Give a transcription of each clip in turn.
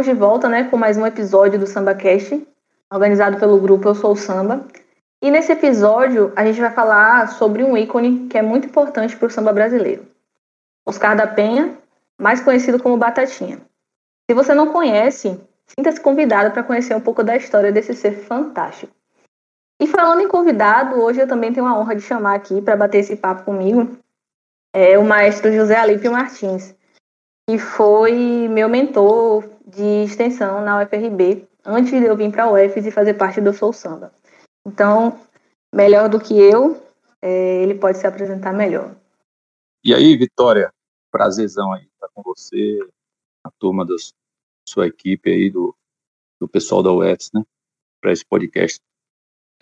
estamos de volta, né, com mais um episódio do SambaCast, organizado pelo grupo Eu Sou Samba. E nesse episódio a gente vai falar sobre um ícone que é muito importante para o samba brasileiro. Oscar da Penha, mais conhecido como Batatinha. Se você não conhece, sinta-se convidado para conhecer um pouco da história desse ser fantástico. E falando em convidado, hoje eu também tenho a honra de chamar aqui para bater esse papo comigo é, o maestro José Alípio Martins, que foi meu mentor de extensão na UFRB, antes de eu vir para a UFES e fazer parte do Soul Samba. Então, melhor do que eu, é, ele pode se apresentar melhor. E aí, Vitória, prazerzão aí estar com você, a turma da sua equipe aí, do, do pessoal da UFS, né, para esse podcast.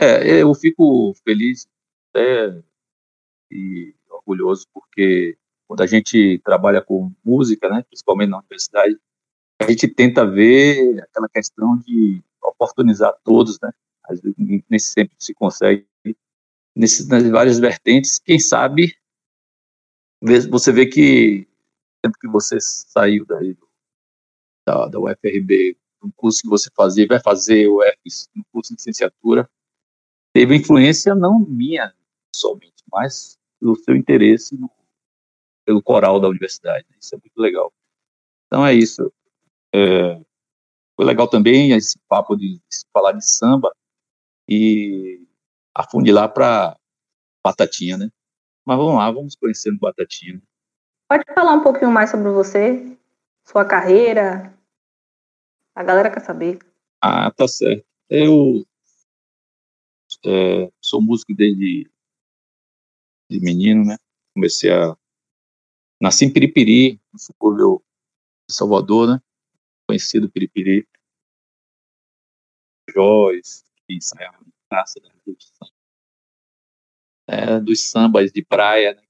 É, eu fico feliz e orgulhoso porque quando a gente trabalha com música, né, principalmente na universidade, a gente tenta ver aquela questão de oportunizar todos, né, às vezes nem sempre se consegue nesses, nas várias vertentes. Quem sabe você vê que tempo que você saiu daí da, da UFRB, um curso que você fazia, vai fazer o UFS, um curso de licenciatura, teve influência não minha somente, mas do seu interesse no, pelo coral da universidade. Né? Isso é muito legal. Então é isso. É, foi legal também esse papo de, de falar de samba e afunilar para Batatinha, né? Mas vamos lá, vamos conhecendo Batatinha. Pode falar um pouquinho mais sobre você, sua carreira? A galera quer saber. Ah, tá certo. Eu é, sou músico desde de menino, né? Comecei a. Nasci em Piripiri, no subúrbio de Salvador, né? Conhecido Piripiri. Jóis, que ensaiavam na praça da Revolução. É, dos sambas de praia, né?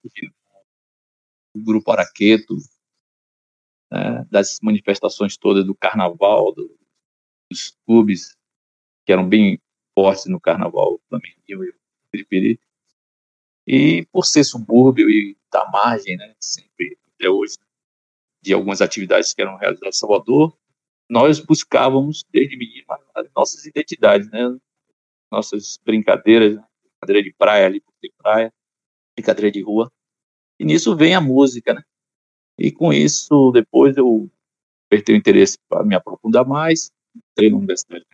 o grupo Araqueto, né? das manifestações todas do carnaval, do, dos clubes que eram bem fortes no carnaval também, e Piripiri. E por ser subúrbio e da margem, né, sempre até hoje, de algumas atividades que eram realizadas em Salvador, nós buscávamos desde menino as nossas identidades, né, nossas brincadeiras, né, brincadeira de praia ali, de praia, brincadeira de rua. E nisso vem a música, né? E com isso, depois eu perdi o interesse para me aprofundar mais, entrei na Universidade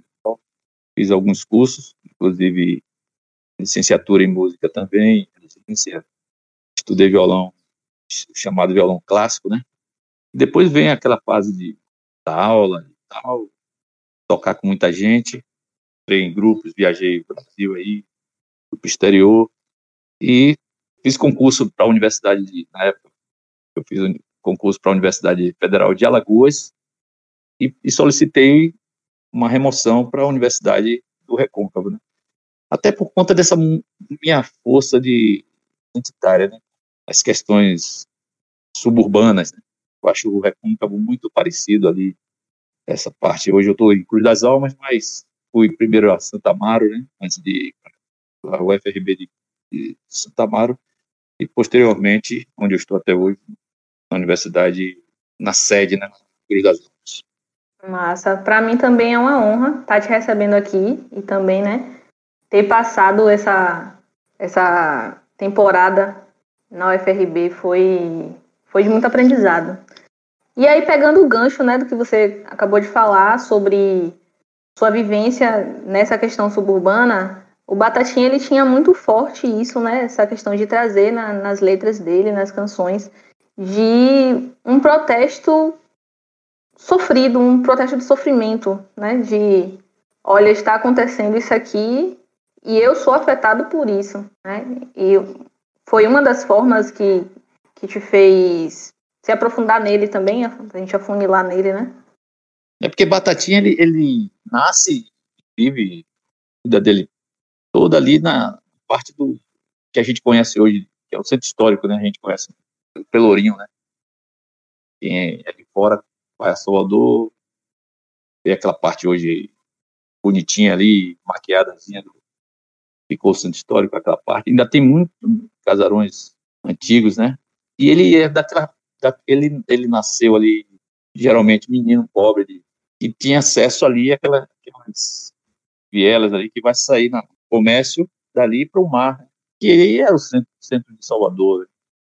fiz alguns cursos, inclusive licenciatura em música também, estudei violão, chamado violão clássico, né? Depois vem aquela fase de da aula e tal, tocar com muita gente, entrei em grupos, viajei o Brasil aí, pro exterior, e fiz concurso para a universidade, de, na época, eu fiz um concurso para a Universidade Federal de Alagoas, e, e solicitei uma remoção para a Universidade do Recôncavo, né? até por conta dessa minha força de identitária, né? as questões suburbanas. Né? Eu acho o Recôncavo muito parecido ali, essa parte. Hoje eu estou em Cruz das Almas, mas fui primeiro a Santa Amaro, né? antes de a UFRB de, de Santa Amaro, e posteriormente, onde eu estou até hoje, na universidade, na sede, né? Cruz das Almas. Massa. Para mim também é uma honra estar te recebendo aqui e também, né, ter passado essa, essa temporada na UFRB foi, foi de muito aprendizado. E aí, pegando o gancho né, do que você acabou de falar sobre sua vivência nessa questão suburbana, o Batatinha ele tinha muito forte isso, né, essa questão de trazer na, nas letras dele, nas canções, de um protesto sofrido, um protesto de sofrimento, né, de olha, está acontecendo isso aqui e eu sou afetado por isso, né? E foi uma das formas que, que te fez se aprofundar nele também, a gente afunilar nele, né? É porque Batatinha, ele, ele nasce, vive a vida dele toda ali na parte do que a gente conhece hoje, que é o centro histórico, né? A gente conhece o Pelourinho, né? Quem é ali fora vai a Salvador, vê aquela parte hoje bonitinha ali, maquiadazinha do, ficou o centro histórico, aquela parte. Ainda tem muitos casarões antigos, né? E ele é daquela. Da, ele, ele nasceu ali, geralmente menino pobre, de que tinha acesso ali àquela, aquelas vielas ali que vai sair no comércio dali para o mar, né? que aí era o centro, centro de Salvador. Né?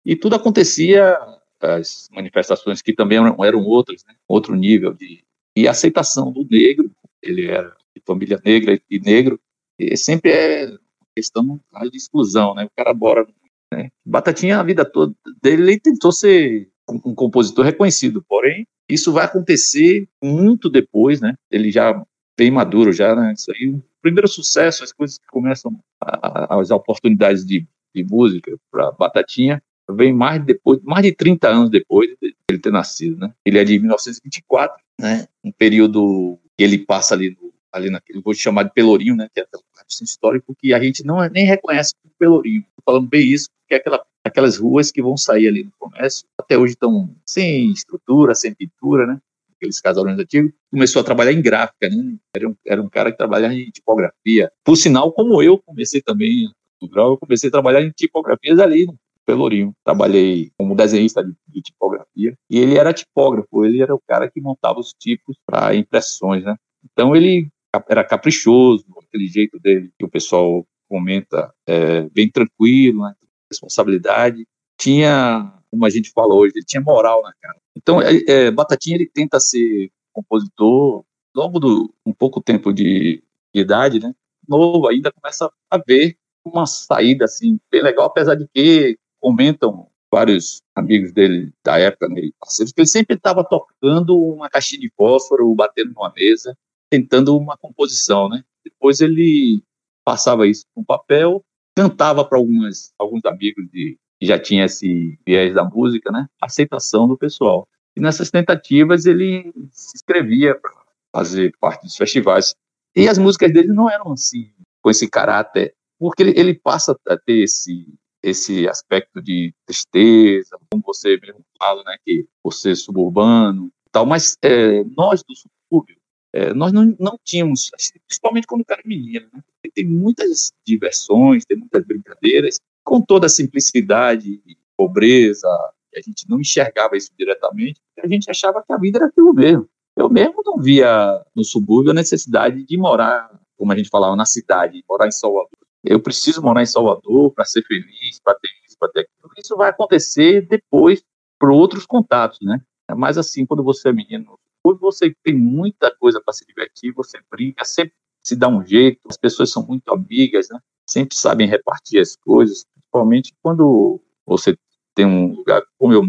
E tudo acontecia, as manifestações que também eram, eram outras, né? outro nível de e aceitação do negro, ele era de família negra e negro, e sempre é questão de exclusão, né? O cara bora, né? Batatinha a vida toda dele ele tentou ser um compositor reconhecido, porém isso vai acontecer muito depois, né? Ele já bem maduro já, né? Isso aí, o primeiro sucesso, as coisas que começam, a, as oportunidades de, de música para Batatinha, vem mais depois, mais de 30 anos depois de ele ter nascido, né? Ele é de 1924, né? Um período que ele passa ali no, ali naquele, vou chamar de Pelourinho, né? Que é um histórico que a gente não nem reconhece como Pelourinho. Tô falando bem isso, porque é aquela, aquelas ruas que vão sair ali no comércio, até hoje estão sem estrutura, sem pintura, né? aqueles casarões antigos, começou a trabalhar em gráfica, né? Era um, era um cara que trabalhava em tipografia. Por sinal, como eu comecei também no grau, eu comecei a trabalhar em tipografias ali no Pelourinho. Trabalhei como desenhista de, de, tipografia e ele era tipógrafo, ele era o cara que montava os tipos para impressões, né? Então ele era caprichoso, aquele jeito dele que o pessoal comenta, é, bem tranquilo, né? Responsabilidade. Tinha, como a gente fala hoje, ele tinha moral na cara. Então, é, é, Batatinha ele tenta ser compositor logo do um pouco tempo de, de idade, né? Novo ainda começa a ver uma saída assim bem legal, apesar de que comentam vários amigos dele da época, né, parceiros, que ele sempre estava tocando uma caixinha de fósforo, batendo numa mesa, tentando uma composição, né? Depois ele passava isso com papel, cantava para algumas alguns amigos de que já tinha esse viés da música, né? Aceitação do pessoal. E nessas tentativas ele se inscrevia para fazer parte dos festivais. E as músicas dele não eram assim, com esse caráter, porque ele, ele passa a ter esse esse aspecto de tristeza, como você mesmo fala, né, que você é suburbano, tal. Mas é, nós do subúrbio, é, nós não, não tínhamos, principalmente quando o cara é menino, né? Tem muitas diversões, tem muitas brincadeiras, com toda a simplicidade e pobreza, a gente não enxergava isso diretamente, a gente achava que a vida era aquilo mesmo. Eu mesmo não via no subúrbio a necessidade de morar, como a gente falava, na cidade, morar em Salvador. Eu preciso morar em Salvador para ser feliz, para ter isso, para ter aquilo. Isso vai acontecer depois por outros contatos, né? Mas assim, quando você é menino, você tem muita coisa para se divertir, você brinca, sempre se dá um jeito, as pessoas são muito amigas, né? Sempre sabem repartir as coisas, principalmente quando você tem um lugar, como eu,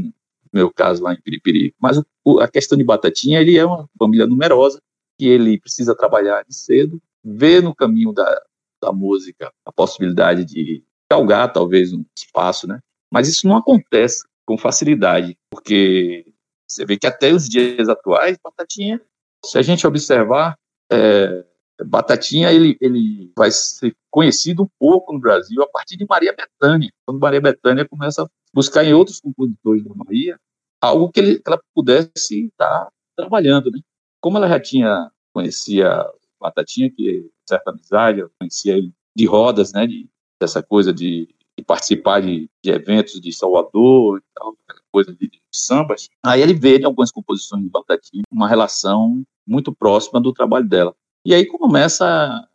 meu caso lá em Piripiri. Mas o, a questão de Batatinha, ele é uma família numerosa, que ele precisa trabalhar de cedo, ver no caminho da, da música a possibilidade de galgar talvez um espaço, né? Mas isso não acontece com facilidade, porque você vê que até os dias atuais, Batatinha, se a gente observar, é, Batatinha ele, ele vai ser conhecido um pouco no Brasil a partir de Maria Bethânia, quando Maria Bethânia começa a buscar em outros compositores da Maria algo que, ele, que ela pudesse estar trabalhando, né? Como ela já tinha conhecia Batatinha, que certa amizade, eu conhecia ele de rodas, né? De, dessa coisa de, de participar de, de, eventos de Salvador e tal, coisa de sambas. Aí ele vê em algumas composições de Batatinha uma relação muito próxima do trabalho dela. E aí começa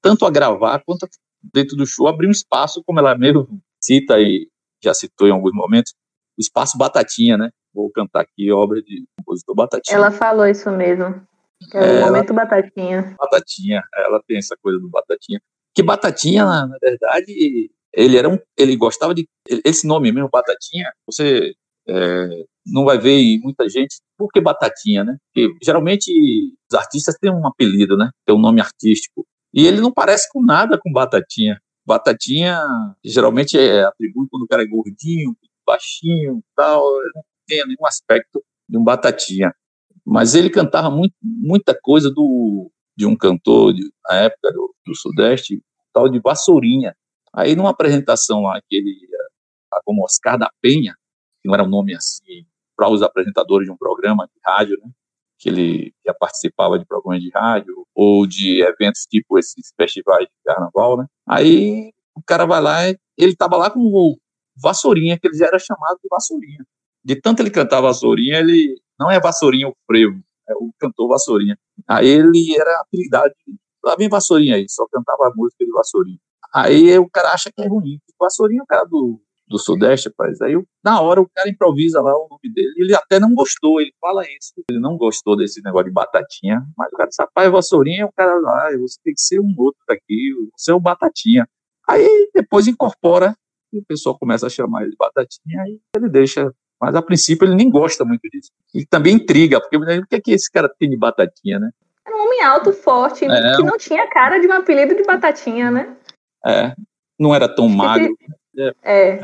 tanto a gravar quanto dentro do show abrir um espaço, como ela mesmo cita e já citou em alguns momentos, o espaço Batatinha, né? Vou cantar aqui obra de compositor Batatinha. Ela falou isso mesmo. Que é, é o momento ela, Batatinha. Batatinha, ela tem essa coisa do Batatinha. Que Batatinha, na, na verdade, ele era um, ele gostava de esse nome mesmo Batatinha. Você é, não vai ver muita gente. Por que Batatinha, né? Porque geralmente os artistas têm um apelido, né? Tem um nome artístico. E ele não parece com nada com Batatinha. Batatinha geralmente é atribui quando o cara é gordinho, baixinho, tal. Não tem nenhum aspecto de um Batatinha. Mas ele cantava muito, muita coisa do, de um cantor de, na época do, do Sudeste, tal de Vassourinha. Aí numa apresentação lá que ele como Oscar da Penha, que não era um nome assim para os apresentadores de um programa de rádio, né? que ele já participava de programas de rádio ou de eventos tipo esses festivais de carnaval, né? Aí o cara vai lá, ele tava lá com o Vassourinha, que ele já era chamado de Vassourinha. De tanto ele cantar Vassourinha, ele não é Vassourinha o frevo, é o cantor Vassourinha. Aí ele era apelidado, lá vem Vassourinha aí, só cantava a música de Vassourinha. Aí o cara acha que é ruim. Vassourinha é o cara do, do Sudeste, rapaz. Aí na hora o cara improvisa lá o nome dele. Ele até não gostou, ele fala isso. Ele não gostou desse negócio de batatinha. Mas o cara disse, rapaz, Vassourinha o cara lá, você tem que ser um outro daqui, você é o batatinha. Aí depois incorpora e o pessoal começa a chamar ele de batatinha, aí ele deixa. Mas a princípio ele nem gosta muito disso. E também intriga, porque o que é que esse cara tem de batatinha, né? É um homem alto, forte, é, que não tinha cara de um apelido de batatinha, né? É, não era tão magro. É, é.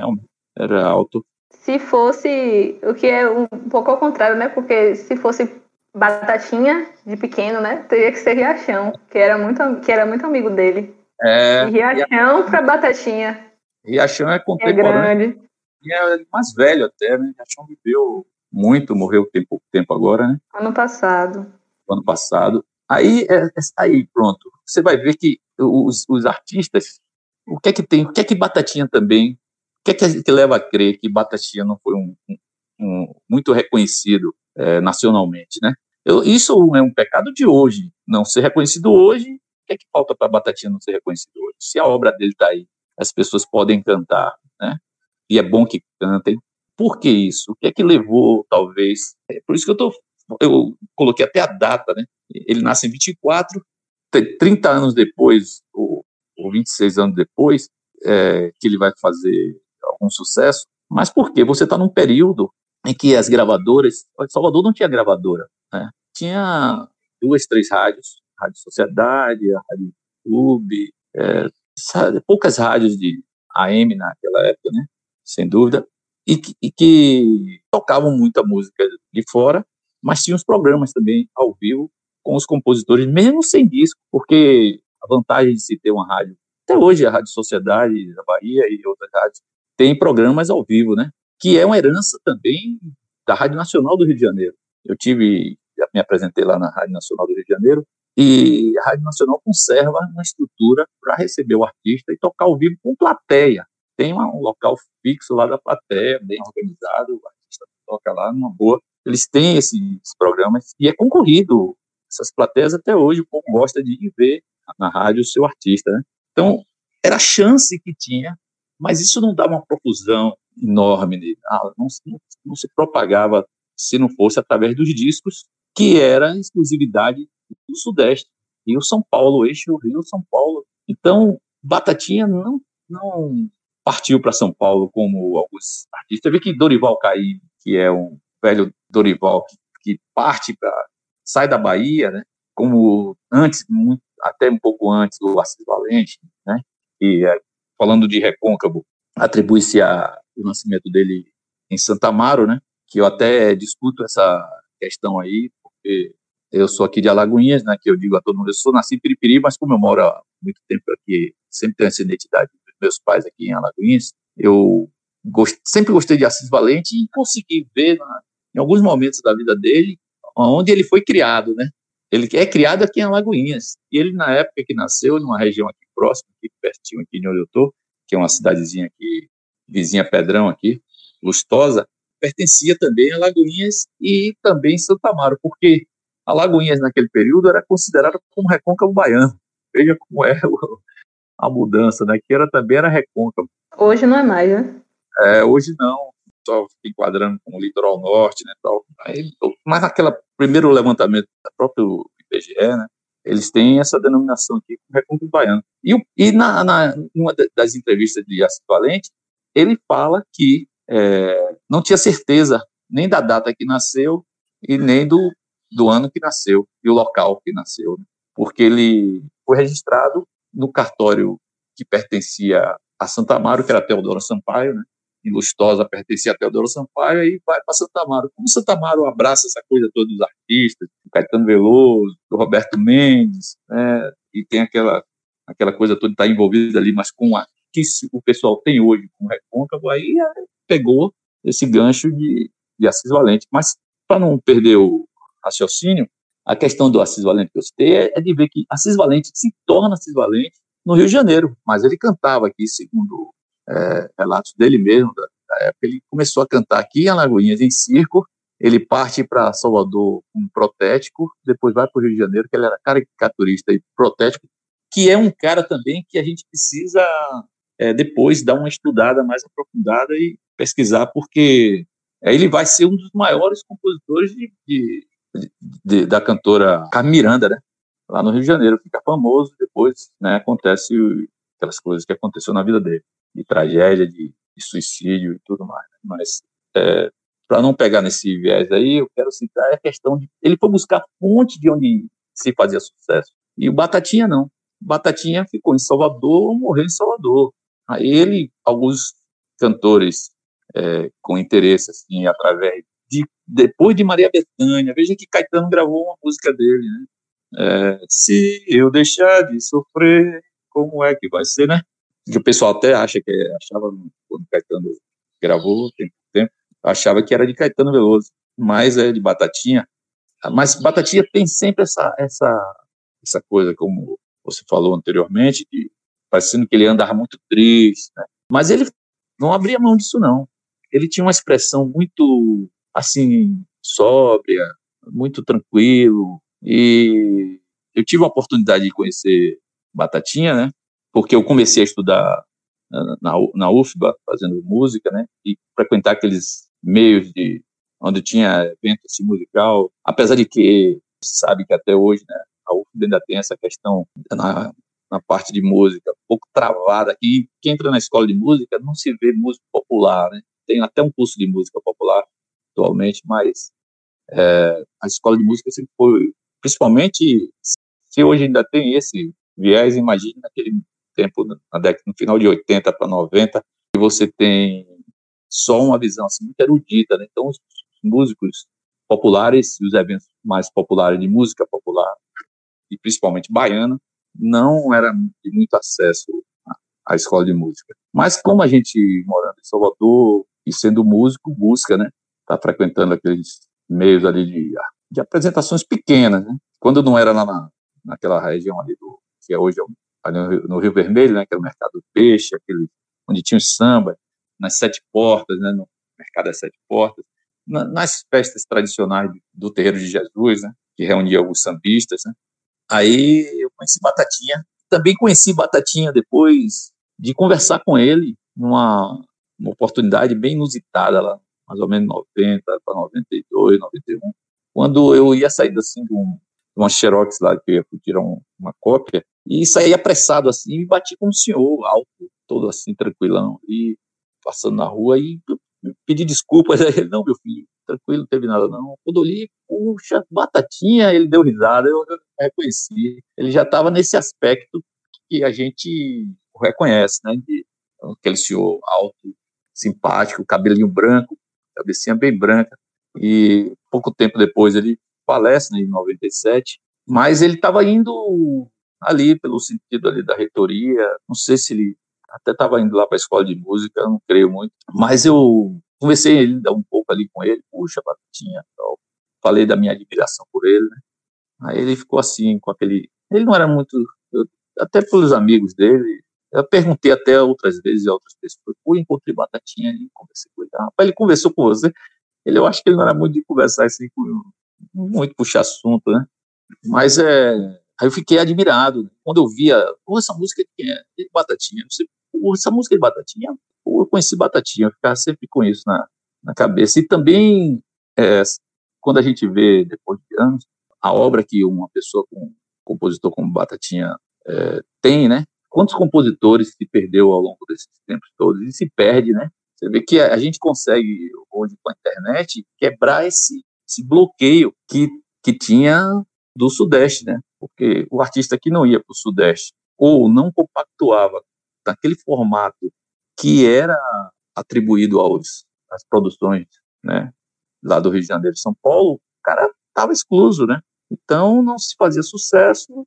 Era alto. Se fosse, o que é um pouco ao contrário, né? Porque se fosse batatinha de pequeno, né? Teria que ser Riachão, que era muito, que era muito amigo dele. É. Riachão para Batatinha. Riachão é contemporâneo. É grande. E é mais velho até, né? Riachão viveu muito, morreu tem pouco tempo agora, né? Ano passado. Ano passado. Aí, é, é, aí pronto. Você vai ver que os, os artistas, o que é que tem, o que é que Batatinha também, o que é que, que leva a crer que Batatinha não foi um, um, um muito reconhecido é, nacionalmente, né? Eu, isso é um pecado de hoje, não ser reconhecido hoje. O que é que falta para Batatinha não ser reconhecido hoje? Se a obra dele está aí, as pessoas podem cantar, né? E é bom que cantem. Por que isso? O que é que levou, talvez? É por isso que eu tô, eu coloquei até a data, né? Ele nasce em 24, 30 anos depois, ou, ou 26 anos depois, é, que ele vai fazer algum sucesso. Mas por quê? Você está num período em que as gravadoras, Salvador não tinha gravadora, né? Tinha duas, três rádios, Rádio Sociedade, a Rádio Clube, é, poucas rádios de AM naquela época, né? Sem dúvida. E que, e que tocavam muita música de fora, mas tinha os programas também ao vivo com os compositores, mesmo sem disco, porque a vantagem de se ter uma rádio, até hoje a Rádio Sociedade da Bahia e outras rádios, tem programas ao vivo, né? Que é uma herança também da Rádio Nacional do Rio de Janeiro. Eu tive, já me apresentei lá na Rádio Nacional do Rio de Janeiro, e a Rádio Nacional conserva uma estrutura para receber o artista e tocar ao vivo com plateia. Tem um local fixo lá da plateia, bem organizado, o artista toca lá numa boa. Eles têm esses programas e é concorrido. Essas plateias até hoje o povo gosta de ir ver na rádio o seu artista. Né? Então, era a chance que tinha, mas isso não dava uma profusão enorme. Ah, não, não, não se propagava se não fosse através dos discos, que era exclusividade do Sudeste, Rio São Paulo, eixo Rio São Paulo. Então, Batatinha não, não partiu para São Paulo como alguns artistas. Vê que Dorival Caí, que é um velho Dorival que, que parte para sai da Bahia, né? Como antes, muito, até um pouco antes do Assis Valente, né? E é, falando de Recôncavo, atribui-se o nascimento dele em Santa Amaro, né? Que eu até discuto essa questão aí, porque eu sou aqui de Alagoinhas, né, que eu digo a todo mundo, eu sou nascido em Piripiri, mas como eu moro há muito tempo aqui, sempre tenho essa identidade dos meus pais aqui em Alagoinhas, eu gost, sempre gostei de Assis Valente e consegui ver na, em alguns momentos da vida dele onde ele foi criado, né? Ele é criado aqui em Alagoinhas. E ele, na época que nasceu, numa região aqui próxima, aqui pertinho aqui de onde eu estou, que é uma cidadezinha aqui, vizinha Pedrão aqui, Lustosa, pertencia também a Lagoinhas e também Santa Amaro, porque Alagoinhas, naquele período, era considerada como recôncavo baiano. Veja como é a mudança, né? Que era, também era recôncavo. Hoje não é mais, né? É, hoje não. Só enquadrando com o litoral norte, né? Tal. Aí, mas naquele primeiro levantamento da própria IBGE, né? Eles têm essa denominação aqui, recôncavo baiano. E, e na, na uma das entrevistas de Assis Valente, ele fala que é, não tinha certeza nem da data que nasceu e nem do do ano que nasceu e o local que nasceu, né? porque ele foi registrado no cartório que pertencia a Santa Amaro, que era Teodoro Sampaio, né? Em Lustosa pertencia a Teodoro Sampaio, e vai para Santa Amaro. Como Santa Amaro abraça essa coisa toda dos artistas, do Caetano Veloso, do Roberto Mendes, né? e tem aquela, aquela coisa toda está envolvida ali, mas com a que o pessoal tem hoje com o Recôncavo, aí pegou esse gancho de, de Assis Valente. Mas, para não perder o, raciocínio, a questão do Assis Valente que eu citei é, é de ver que Assis Valente se torna Assis Valente no Rio de Janeiro, mas ele cantava aqui, segundo é, relatos dele mesmo, da, da, época, ele começou a cantar aqui em Alagoinhas, em circo, ele parte para Salvador um protético, depois vai para o Rio de Janeiro, que ele era caricaturista e protético, que é um cara também que a gente precisa é, depois dar uma estudada mais aprofundada e pesquisar, porque é, ele vai ser um dos maiores compositores de, de, de, da cantora Carmen Miranda, né? Lá no Rio de Janeiro, fica famoso, depois né, acontece aquelas coisas que aconteceu na vida dele, de tragédia, de, de suicídio e tudo mais. Né? Mas é, para não pegar nesse viés aí, eu quero citar a questão de ele foi buscar fonte de onde se fazia sucesso. E o Batatinha não. O Batatinha ficou em Salvador, morreu em Salvador. Aí ele, alguns cantores é, com interesse, assim, através de depois de Maria Bethânia, veja que Caetano gravou uma música dele, né? É, se eu deixar de sofrer, como é que vai ser, né? Que o pessoal até acha que achava quando Caetano gravou, tem tempo, achava que era de Caetano Veloso, mas é de Batatinha. Mas Batatinha tem sempre essa, essa, essa coisa, como você falou anteriormente, de, parecendo que ele andava muito triste, né? mas ele não abria mão disso, não. Ele tinha uma expressão muito, assim, sóbria, muito tranquilo, e eu tive a oportunidade de conhecer Batatinha, né? Porque eu comecei a estudar na, na UFBA, fazendo música, né? E frequentar aqueles meios de onde tinha evento assim, musical, apesar de que sabe que até hoje, né, a UFBA ainda tem essa questão na, na parte de música um pouco travada, e quem entra na escola de música não se vê música popular, né? Tem até um curso de música popular atualmente, mas é, a escola de música sempre foi, principalmente se hoje ainda tem esse viés, imagine naquele tempo, na década, no final de 80 para 90, que você tem só uma visão assim, muito erudita, né? Então, os músicos populares e os eventos mais populares de música popular, e principalmente baiana, não era de muito acesso à escola de música. Mas como a gente morando em Salvador e sendo músico, busca, né? Tá frequentando aqueles meios ali de, de apresentações pequenas, né? Quando não era lá na, naquela região ali do que é hoje ali no Rio, Vermelho, né? Que é o mercado do peixe, aquele onde tinha o samba, nas sete portas, né, no mercado das sete portas, na, nas festas tradicionais do terreiro de Jesus, né, que reunia alguns sambistas, né. Aí eu conheci Batatinha, também conheci Batatinha depois de conversar com ele numa uma oportunidade bem inusitada lá, mais ou menos 90 para 92, 91, quando eu ia sair assim de, um, uma xerox lá que eu ia tirar um, uma cópia e saí apressado assim e bati com o senhor alto, todo assim tranquilão e passando na rua e pedi desculpas. Ele, não, meu filho, tranquilo, não teve nada não. Quando li, puxa, batatinha, ele deu risada, eu, eu reconheci. Ele já estava nesse aspecto que a gente reconhece, né? De, aquele senhor alto, simpático, cabelinho branco, cabecinha bem branca. E pouco tempo depois ele falece, né, em 97, mas ele estava indo ali pelo sentido ali da reitoria, não sei se ele até estava indo lá para a escola de música, não creio muito, mas eu conversei ainda um pouco ali com ele, puxa, Batatinha, tal. falei da minha admiração por ele, né? Aí ele ficou assim, com aquele. Ele não era muito. Eu, até pelos amigos dele, eu perguntei até outras vezes a outras pessoas, fui, encontrei Batatinha ali, conversei com ele. Ah, ele conversou com você. Ele, eu acho que ele não era muito de conversar assim, com, muito puxar assunto, né? Mas é. Aí eu fiquei admirado. Quando eu via, essa música de quem é? De Batatinha. Essa música de Batatinha, eu conheci Batatinha, eu ficava sempre com isso na, na cabeça. E também, é, quando a gente vê, depois de anos, a obra que uma pessoa, com um compositor como Batatinha é, tem, né? Quantos compositores se perdeu ao longo desses tempos todos? E se perde, né? Você vê que a gente consegue, hoje, com a internet, quebrar esse, esse bloqueio que, que tinha do Sudeste, né? Porque o artista que não ia para o Sudeste ou não compactuava naquele formato que era atribuído aos às produções, né, lá do Rio de Janeiro e São Paulo, o cara estava excluso, né? Então não se fazia sucesso.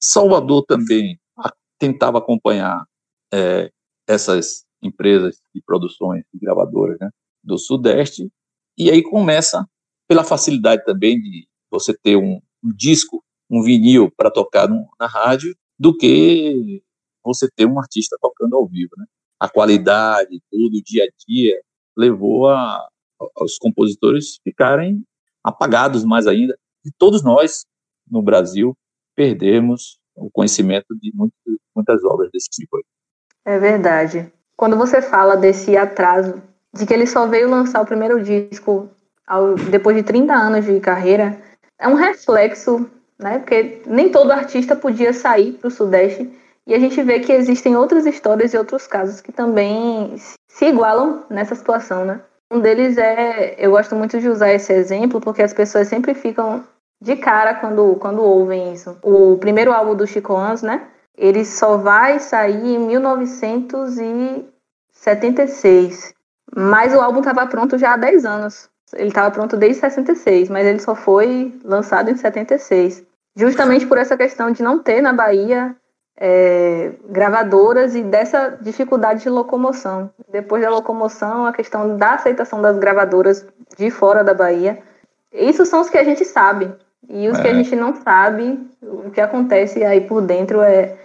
Salvador também tentava acompanhar é, essas empresas de produções de gravadoras né, do Sudeste e aí começa pela facilidade também de você ter um, um disco, um vinil para tocar no, na rádio, do que você ter um artista tocando ao vivo, né? A qualidade, tudo, o dia a dia, levou a, aos compositores ficarem apagados mais ainda. E todos nós, no Brasil, perdemos o conhecimento de muito, muitas obras desse tipo. É verdade. Quando você fala desse atraso, de que ele só veio lançar o primeiro disco ao, depois de 30 anos de carreira, é um reflexo, né? Porque nem todo artista podia sair para o Sudeste e a gente vê que existem outras histórias e outros casos que também se igualam nessa situação, né? Um deles é, eu gosto muito de usar esse exemplo porque as pessoas sempre ficam de cara quando, quando ouvem isso. O primeiro álbum do Chico Ans, né? Ele só vai sair em 1976. Mas o álbum estava pronto já há 10 anos. Ele estava pronto desde 66, mas ele só foi lançado em 76. Justamente por essa questão de não ter na Bahia é, gravadoras e dessa dificuldade de locomoção. Depois da locomoção, a questão da aceitação das gravadoras de fora da Bahia. Isso são os que a gente sabe. E os é. que a é. gente não sabe, o que acontece aí por dentro é,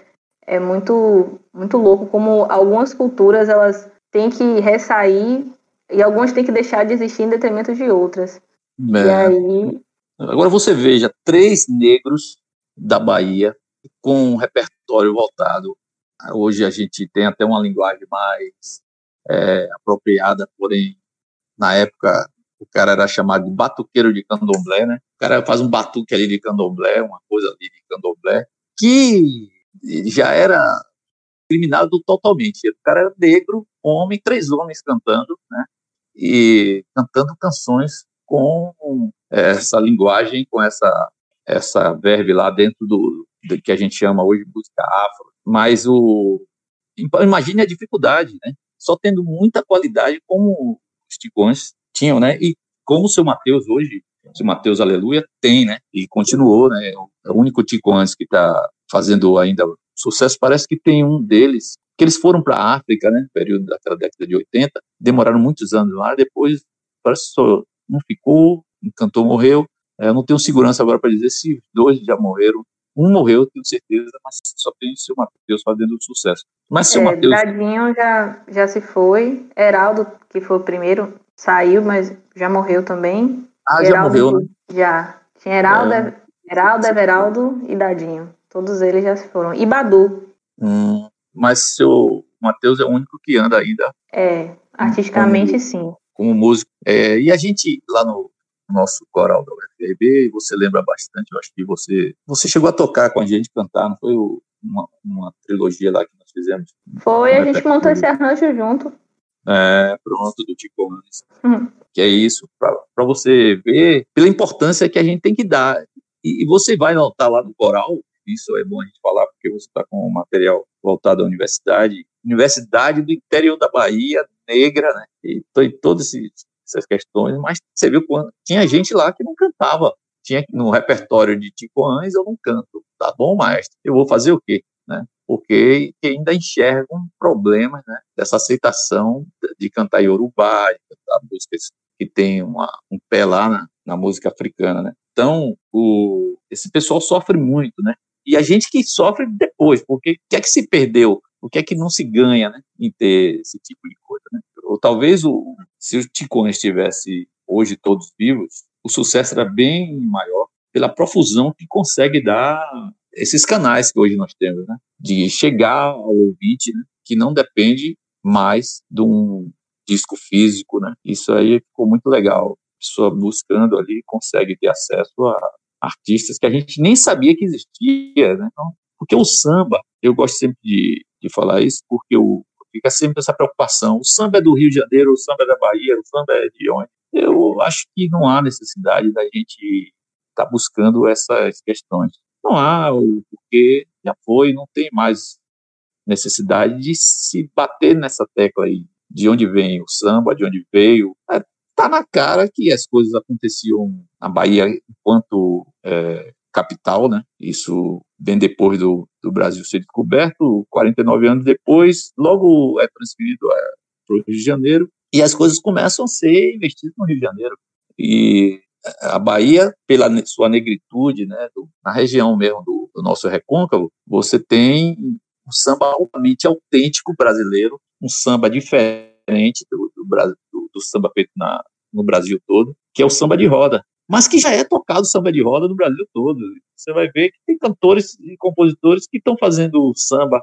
é muito, muito louco, como algumas culturas elas têm que ressair e algumas têm que deixar de existir em detrimento de outras. É. E aí... Agora você veja, três negros da Bahia com um repertório voltado. Hoje a gente tem até uma linguagem mais é, apropriada, porém, na época, o cara era chamado de batuqueiro de candomblé, né? O cara faz um batuque ali de candomblé, uma coisa ali de candomblé, que já era criminado totalmente. O cara era negro, homem, três homens cantando, né? E cantando canções com essa linguagem, com essa essa verve lá dentro do, do que a gente chama hoje música afro. Mas o imagine a dificuldade, né? Só tendo muita qualidade como os ticões tinham, né? E como o seu Mateus hoje, o seu Mateus Aleluia tem, né? E continuou, né? É o único ticões que está fazendo ainda sucesso. Parece que tem um deles que eles foram para a África, né? Período daquela década de 80, demoraram muitos anos lá. Depois parece que só não ficou, o cantor morreu. É, eu não tenho segurança agora para dizer se dois já morreram. Um morreu, tenho certeza, mas só tem o seu Matheus fazendo sucesso. Mas seu é, Matheus. Dadinho já, já se foi. Heraldo, que foi o primeiro, saiu, mas já morreu também. Ah, Heraldo, já morreu, né? Já. Tinha Heraldo, é. Heraldo, Everaldo e Dadinho. Todos eles já se foram. E Badu. Hum, mas seu Matheus é o único que anda ainda. É, artisticamente como, sim. Como músico. É, e a gente, lá no, nosso coral da UFRB, você lembra bastante, eu acho que você você chegou a tocar com a gente, cantar, não foi uma, uma trilogia lá que nós fizemos? Foi, a gente montou esse arranjo junto. É, pronto, do Tico uhum. Que é isso, para você ver pela importância que a gente tem que dar. E, e você vai notar lá no coral, isso é bom a gente falar, porque você está com o material voltado à universidade, Universidade do Interior da Bahia, negra, né? E, e todos esses essas questões, mas você viu quando tinha gente lá que não cantava, tinha no repertório de Ticoães eu não canto, tá bom, maestro? Eu vou fazer o quê, né? Porque ainda enxergam problemas, né, dessa aceitação de cantar Yorubá, de cantar músicas que tem uma, um pé lá na, na música africana, né? Então, o, esse pessoal sofre muito, né? E a gente que sofre depois, porque o que é que se perdeu? O que é que não se ganha, né, em ter esse tipo de coisa, né? Ou talvez o, se o Ticone estivesse hoje todos vivos, o sucesso era bem maior pela profusão que consegue dar esses canais que hoje nós temos, né? De chegar ao ouvinte, né? Que não depende mais de um disco físico, né? Isso aí ficou muito legal. A pessoa buscando ali consegue ter acesso a artistas que a gente nem sabia que existia, né? Então, porque o samba, eu gosto sempre de, de falar isso, porque o, fica sempre essa preocupação. O samba é do Rio de Janeiro, o samba é da Bahia, o samba é de onde? Eu acho que não há necessidade da gente estar tá buscando essas questões. Não há, porque já foi, não tem mais necessidade de se bater nessa tecla aí, de onde vem o samba, de onde veio. É, tá na cara que as coisas aconteciam na Bahia enquanto é, capital, né? Isso bem depois do, do Brasil ser descoberto, 49 anos depois, logo é transferido é, para o Rio de Janeiro e as coisas começam a ser investidas no Rio de Janeiro. E a Bahia, pela sua negritude, né, do, na região mesmo do, do, nosso recôncavo, você tem um samba altamente autêntico brasileiro, um samba diferente do, do, do, samba feito na, no Brasil todo, que é o samba de roda, mas que já é tocado samba de roda no Brasil todo. Você vai ver que tem cantores e compositores que estão fazendo samba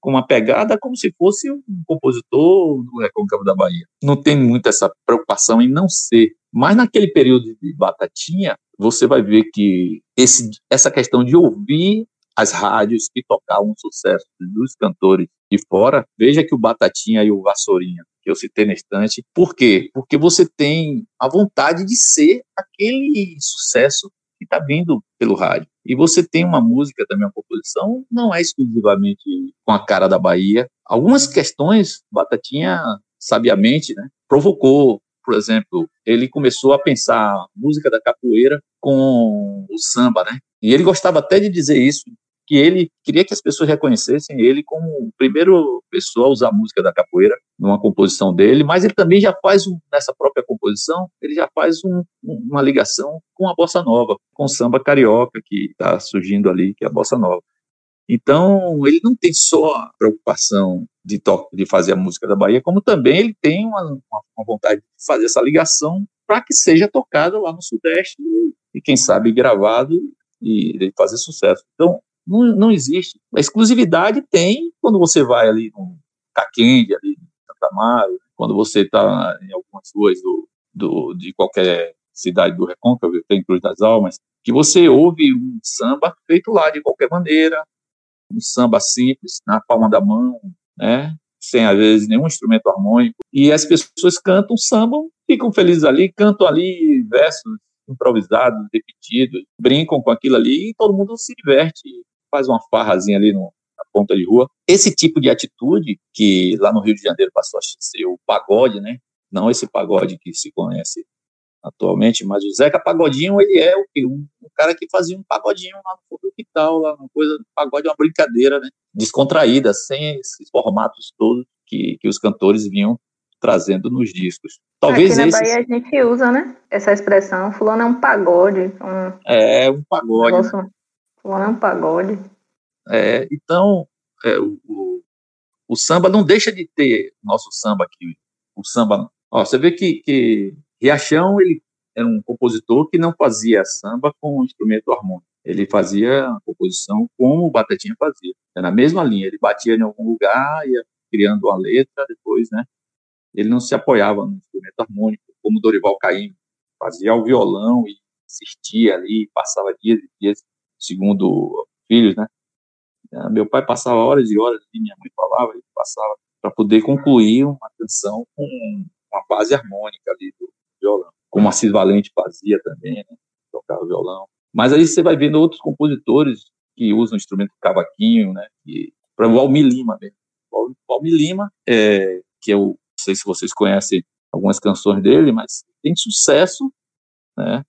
com uma pegada como se fosse um compositor do Recôncavo da Bahia. Não tem muito essa preocupação em não ser. Mas naquele período de Batatinha, você vai ver que esse, essa questão de ouvir as rádios que tocavam sucesso dos cantores de fora, veja que o Batatinha e o Vassourinha, que eu citei na estante, por quê? Porque você tem a vontade de ser aquele sucesso que está vindo pelo rádio. E você tem uma música também, uma composição, não é exclusivamente com a cara da Bahia. Algumas questões, Batatinha, sabiamente, né, provocou. Por exemplo, ele começou a pensar música da capoeira com o samba, né? E ele gostava até de dizer isso que ele queria que as pessoas reconhecessem ele como o primeiro pessoa a usar a música da capoeira numa composição dele, mas ele também já faz, um, nessa própria composição, ele já faz um, uma ligação com a bossa nova, com o samba carioca que está surgindo ali, que é a bossa nova. Então, ele não tem só a preocupação de, de fazer a música da Bahia, como também ele tem uma, uma vontade de fazer essa ligação para que seja tocada lá no Sudeste e, quem sabe, gravado e, e fazer sucesso. Então, não, não existe. A exclusividade tem quando você vai ali no Caquende, ali em Santa Maria, quando você está em algumas ruas do, do, de qualquer cidade do Recôncavo, tem Cruz das Almas, que você ouve um samba feito lá de qualquer maneira, um samba simples, na palma da mão, né? sem às vezes nenhum instrumento harmônico, e as pessoas cantam samba, ficam felizes ali, cantam ali versos improvisados, repetidos, brincam com aquilo ali e todo mundo se diverte faz uma farrazinha ali no, na ponta de rua. Esse tipo de atitude, que lá no Rio de Janeiro passou a ser o pagode, né? Não esse pagode que se conhece atualmente, mas o Zeca Pagodinho, ele é o que? Um, um, cara que fazia um pagodinho lá no fundo do quintal, lá, uma coisa, pagode é uma brincadeira, né? Descontraída, sem esses formatos todos que, que os cantores vinham trazendo nos discos. Talvez Aqui na esses... Bahia a gente usa, né? Essa expressão, fulano é um pagode. Um... É, um pagode. Um negócio, Fulano é um pagode. É, então, é, o, o, o, samba não deixa de ter nosso samba aqui. O samba. Ó, você vê que, que Riachão ele era um compositor que não fazia samba com instrumento harmônico. Ele fazia a composição como o Batatinha fazia. É na mesma linha. Ele batia em algum lugar, ia criando uma letra, depois, né? Ele não se apoiava no instrumento harmônico, como Dorival Caymmi. Fazia o violão e insistia ali, passava dias e dias segundo filhos, né? É, meu pai passava horas e horas, e minha mãe falava, ele passava para poder concluir uma canção com uma base harmônica ali do violão, como Assis Valente fazia também, né? Tocava violão. Mas aí você vai vendo outros compositores que usam o instrumento cavaquinho, né? Para o Almir Lima mesmo. O Almir Lima, é, que eu não sei se vocês conhecem algumas canções dele, mas tem sucesso, né?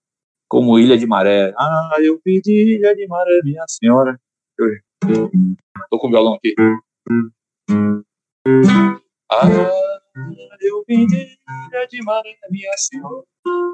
Como Ilha de Maré. Ah, eu pedi Ilha de Maré, minha senhora. Eu, tô com o violão aqui. Ah, eu de Ilha de Maré, minha senhora,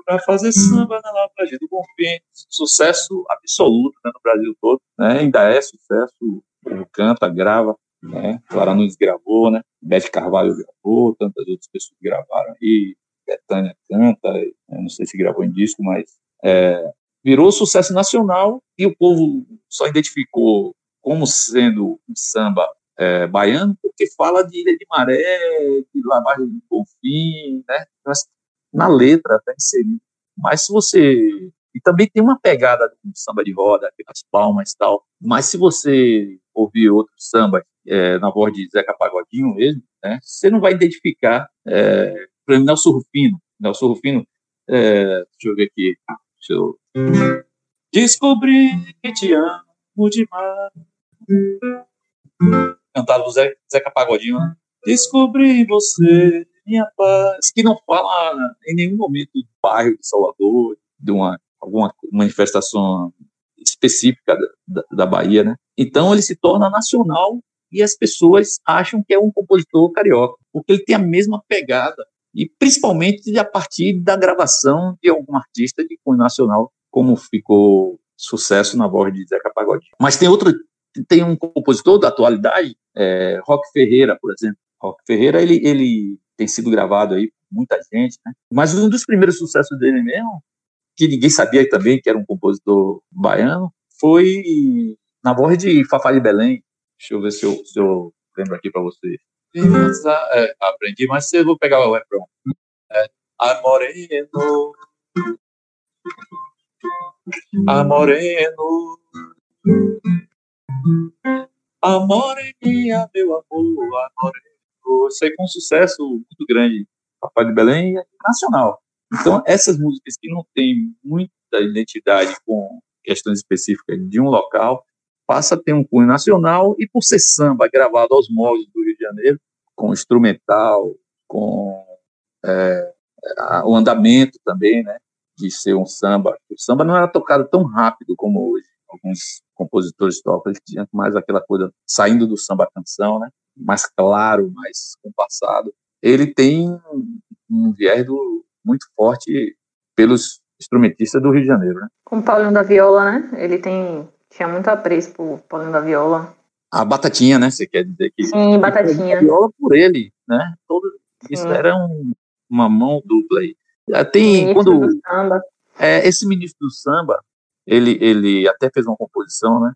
para fazer samba na laje do Bonfim. Sucesso absoluto né, no Brasil todo, né? Ainda é sucesso. Canta, grava, né? Clara Nunes gravou, né? Beth Carvalho gravou, tantas outras pessoas gravaram aí. Betânia canta, não sei se gravou em disco, mas é, virou sucesso nacional e o povo só identificou como sendo um samba é, baiano porque fala de Ilha de Maré, de lavagem de Confim, né? Mas na letra está inserido. Mas se você e também tem uma pegada do samba de roda, as palmas e tal. Mas se você ouvir outro samba é, na voz de Zeca Pagodinho mesmo, né, você não vai identificar. É, para mim, Nelson Rufino. Nelson Rufino, é, deixa eu ver aqui. Descobri que te amo demais. Cantado do Zé, Zeca Pagodinho, né? Descobri você, minha paz. Que não fala em nenhum momento do bairro de Salvador, de uma alguma manifestação específica da, da, da Bahia, né? Então ele se torna nacional e as pessoas acham que é um compositor carioca, porque ele tem a mesma pegada e principalmente a partir da gravação de algum artista de cunho nacional, como ficou sucesso na voz de Zeca Pagodinho. Mas tem outro, tem um compositor da atualidade, é, Rock Ferreira, por exemplo. Rock Ferreira, ele, ele tem sido gravado aí muita gente, né? Mas um dos primeiros sucessos dele mesmo, que ninguém sabia também que era um compositor baiano, foi na voz de Fafá de Belém. Deixa eu ver se eu, se eu lembro aqui para vocês. É, aprendi, mas eu vou pegar o refrão. É, a Moreno, a Moreno, a Moreninha, meu amor, a Moreno. Isso aí foi um sucesso muito grande, Papai de Belém, nacional. Então, essas músicas que não têm muita identidade com questões específicas de um local, passa a ter um cunho nacional e por ser samba gravado aos moldes do Rio de Janeiro, com instrumental, com é, o andamento também, né, de ser um samba. O samba não era tocado tão rápido como hoje. Alguns compositores tocam, eles tinham mais aquela coisa saindo do samba canção, né, mais claro, mais compassado. Ele tem um viés do, muito forte pelos instrumentistas do Rio de Janeiro, né? Com o Paulinho da Viola, né? Ele tem tinha muito apreço por Paulinho da Viola. A Batatinha, né? Você quer dizer que. Sim, Batatinha. Viola por ele, né? Todo, isso era um, uma mão dupla aí. Ah, tem quando. É, esse ministro do samba, ele, ele até fez uma composição, né?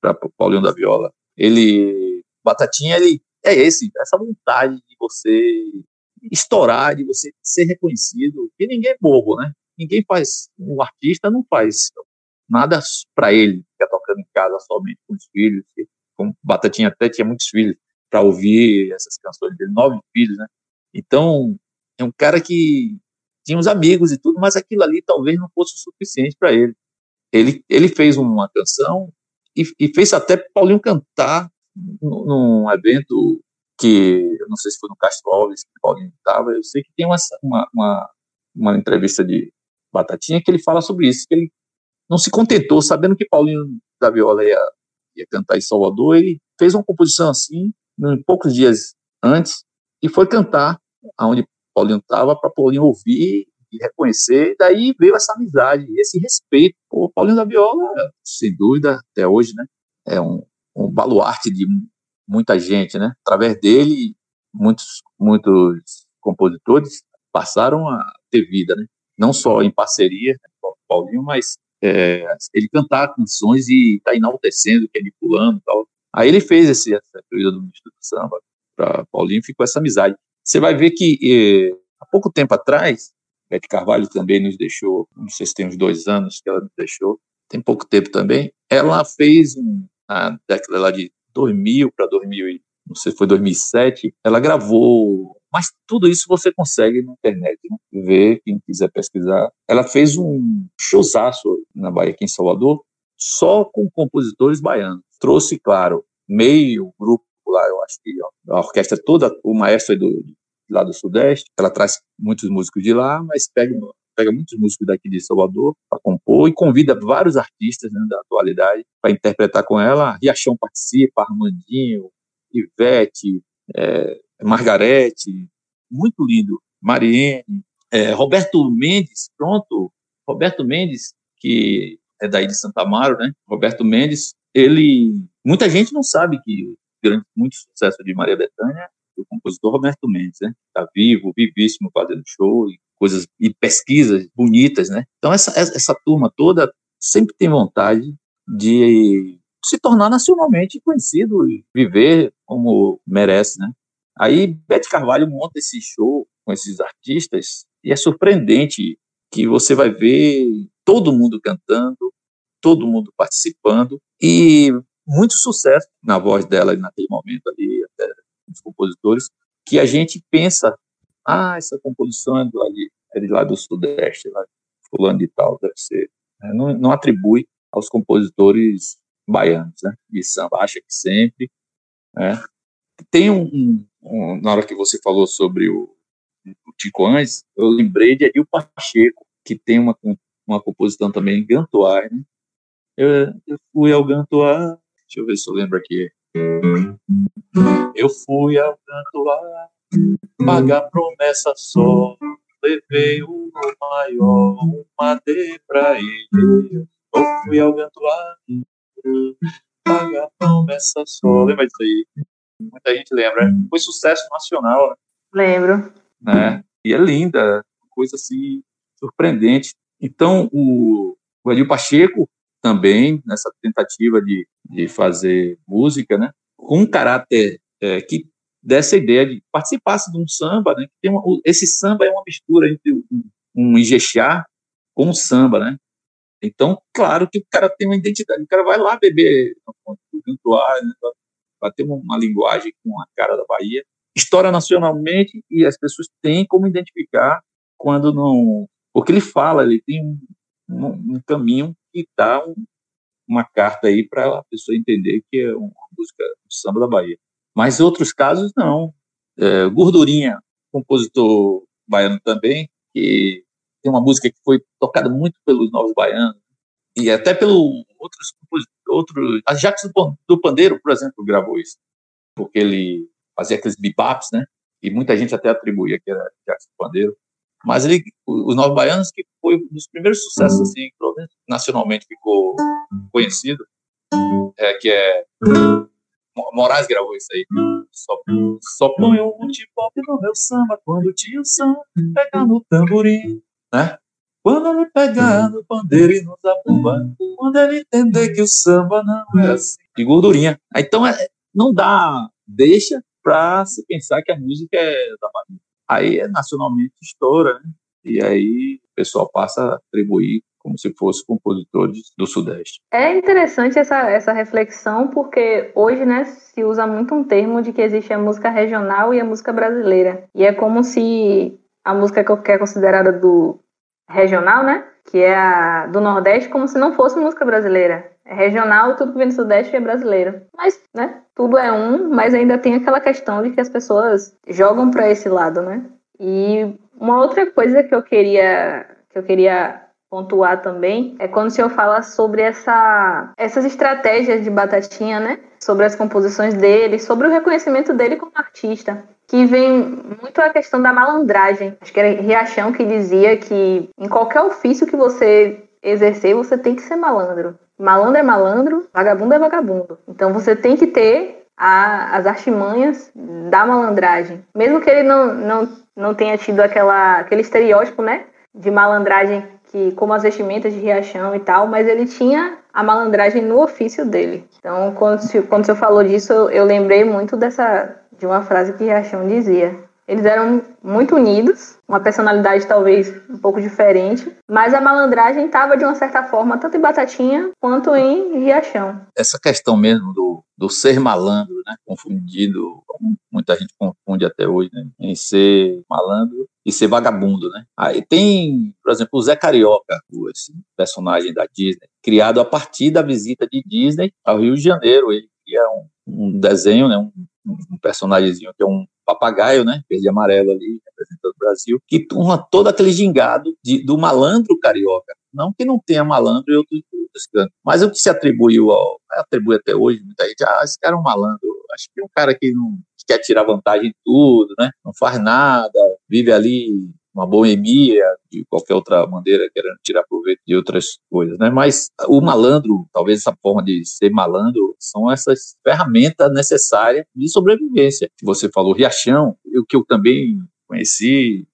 Para Paulinho da Viola. Ele. Batatinha, ele. É esse, essa vontade de você estourar, de você ser reconhecido. E ninguém é bobo, né? Ninguém faz. O artista não faz nada para ele, ficar tocando em casa somente com os filhos. Como Batatinha até tinha muitos filhos para ouvir essas canções dele, nove filhos, né? Então, é um cara que tinha uns amigos e tudo, mas aquilo ali talvez não fosse o suficiente para ele. ele. Ele fez uma canção e, e fez até Paulinho cantar num evento que, eu não sei se foi no Castro Alves que Paulinho estava, eu sei que tem uma, uma, uma, uma entrevista de Batatinha que ele fala sobre isso, que ele não se contentou, sabendo que Paulinho da Viola ia, ia cantar em Salvador, ele fez uma composição assim, em poucos dias antes, e foi cantar aonde Paulinho estava, para Paulinho ouvir e reconhecer, e daí veio essa amizade, esse respeito. O Paulinho da Viola, sem dúvida, até hoje, né, é um, um baluarte de muita gente, né? Através dele, muitos, muitos compositores passaram a ter vida, né? Não só em parceria com o Paulinho, mas é, ele cantar canções e estar tá enaltecendo, que pulando e tal. Aí ele fez esse, essa corrida do ministro do samba para Paulinho, ficou essa amizade. Você vai ver que eh, há pouco tempo atrás, Beth Carvalho também nos deixou, não sei se tem uns dois anos que ela nos deixou, tem pouco tempo também, ela fez na década lá de 2000 para 2000, não sei se foi 2007, ela gravou mas tudo isso você consegue na internet, né? ver, quem quiser pesquisar. Ela fez um showzaço na Bahia, aqui em Salvador, só com compositores baianos. Trouxe, claro, meio grupo lá, eu acho que ó, a orquestra toda, o maestro é do, lá do Sudeste, ela traz muitos músicos de lá, mas pega, pega muitos músicos daqui de Salvador para compor e convida vários artistas né, da atualidade para interpretar com ela. Riachão participa, Armandinho, Ivete, é, Margarete, muito lindo, Mariene, é, Roberto Mendes, pronto, Roberto Mendes, que é daí de Santa Amaro, né? Roberto Mendes, ele, muita gente não sabe que grande, muito sucesso de Maria Bethânia o compositor Roberto Mendes, né? Tá vivo, vivíssimo, fazendo show e coisas e pesquisas bonitas, né? Então essa essa turma toda sempre tem vontade de se tornar nacionalmente conhecido e viver como merece, né? Aí Bete Carvalho monta esse show com esses artistas e é surpreendente que você vai ver todo mundo cantando, todo mundo participando e muito sucesso na voz dela naquele momento ali, até os compositores, que a gente pensa, ah, essa composição é, do, ali, é de lá do Sudeste, lá fulano de tal, deve ser. É, não, não atribui aos compositores baianos, né, de samba, acha que sempre, né, tem um, um, na hora que você falou sobre o, o Tico Andes, eu lembrei de Adil Pacheco, que tem uma, uma composição também em Gantoar, né? Eu, eu fui ao Gantoar, deixa eu ver se eu lembro aqui. Eu fui ao Gantoar, pagar promessa só, levei o maior, uma de pra ele. Eu fui ao Gantoar, pagar promessa só. Lembra disso aí? Muita gente lembra. Foi sucesso nacional. Lembro. Né? E é linda, coisa assim surpreendente. Então, o, o Edil Pacheco também, nessa tentativa de, de fazer música, né, com um caráter é, que dessa ideia de participasse de um samba, né, tem uma, esse samba é uma mistura entre um, um Ijexá com um samba, né, então, claro que o cara tem uma identidade, o cara vai lá beber cantuário, né, vai ter uma, linguagem com a cara da Bahia, estoura nacionalmente e as pessoas têm como identificar quando não. Porque ele fala, ele tem um, um, um caminho que dá um, uma carta aí para a pessoa entender que é uma música do samba da Bahia. Mas outros casos, não. É, Gordurinha, compositor baiano também, que tem uma música que foi tocada muito pelos novos baianos, e até pelo outros outros a Jacques do Pandeiro, por exemplo, gravou isso, porque ele fazia aqueles bipaps, né? E muita gente até atribuía que era Jacques do Pandeiro. Mas ele, os Novos Baianos, que foi um dos primeiros sucessos, assim, nacionalmente ficou conhecido, é, que é. Moraes gravou isso aí. Só, só põe um multipop no meu samba quando o tio Sam pega no tamborim, né? Quando ele pegar no pandeiro e no zabumba, quando ele entender que o samba não é assim. De gordurinha. Então, é, não dá, deixa para se pensar que a música é da Bahia. Aí é nacionalmente estoura, né? E aí o pessoal passa a atribuir como se fosse compositores do Sudeste. É interessante essa, essa reflexão, porque hoje né, se usa muito um termo de que existe a música regional e a música brasileira. E é como se a música que é considerada do regional, né? Que é a do Nordeste, como se não fosse música brasileira. É regional, tudo que vem do Sudeste é brasileiro. Mas, né? Tudo é um, mas ainda tem aquela questão de que as pessoas jogam para esse lado, né? E uma outra coisa que eu queria que eu queria pontuar também é quando o senhor fala sobre essa, essas estratégias de Batatinha, né? Sobre as composições dele, sobre o reconhecimento dele como artista que vem muito a questão da malandragem. Acho que era Riachão que dizia que em qualquer ofício que você exercer, você tem que ser malandro. Malandro é malandro, vagabundo é vagabundo. Então você tem que ter a, as artimanhas da malandragem. Mesmo que ele não, não, não tenha tido aquela, aquele estereótipo, né? De malandragem que como as vestimentas de Riachão e tal, mas ele tinha a malandragem no ofício dele. Então, quando, quando o senhor falou disso, eu, eu lembrei muito dessa de uma frase que Riachão dizia. Eles eram muito unidos, uma personalidade talvez um pouco diferente, mas a malandragem estava de uma certa forma tanto em Batatinha quanto em Riachão. Essa questão mesmo do, do ser malandro, né, confundido, muita gente confunde até hoje, né, em ser malandro e ser vagabundo, né. Aí tem, por exemplo, o Zé Carioca, esse personagem da Disney, criado a partir da visita de Disney ao Rio de Janeiro. Ele cria um, um desenho, né, um um personagemzinho que é um papagaio, né, verde e amarelo ali, representando o Brasil, que turma todo aquele gingado de, do malandro carioca. Não que não tenha malandro em outros, outros cantos, mas o que se atribuiu ao, atribui até hoje, muita gente, ah, esse cara é um malandro. Acho que é um cara que não que quer tirar vantagem em tudo, né, não faz nada, vive ali uma boemia, de qualquer outra maneira, querendo tirar proveito de outras coisas, né? Mas o malandro, talvez essa forma de ser malandro, são essas ferramentas necessárias de sobrevivência. Você falou Riachão, o que eu também conheci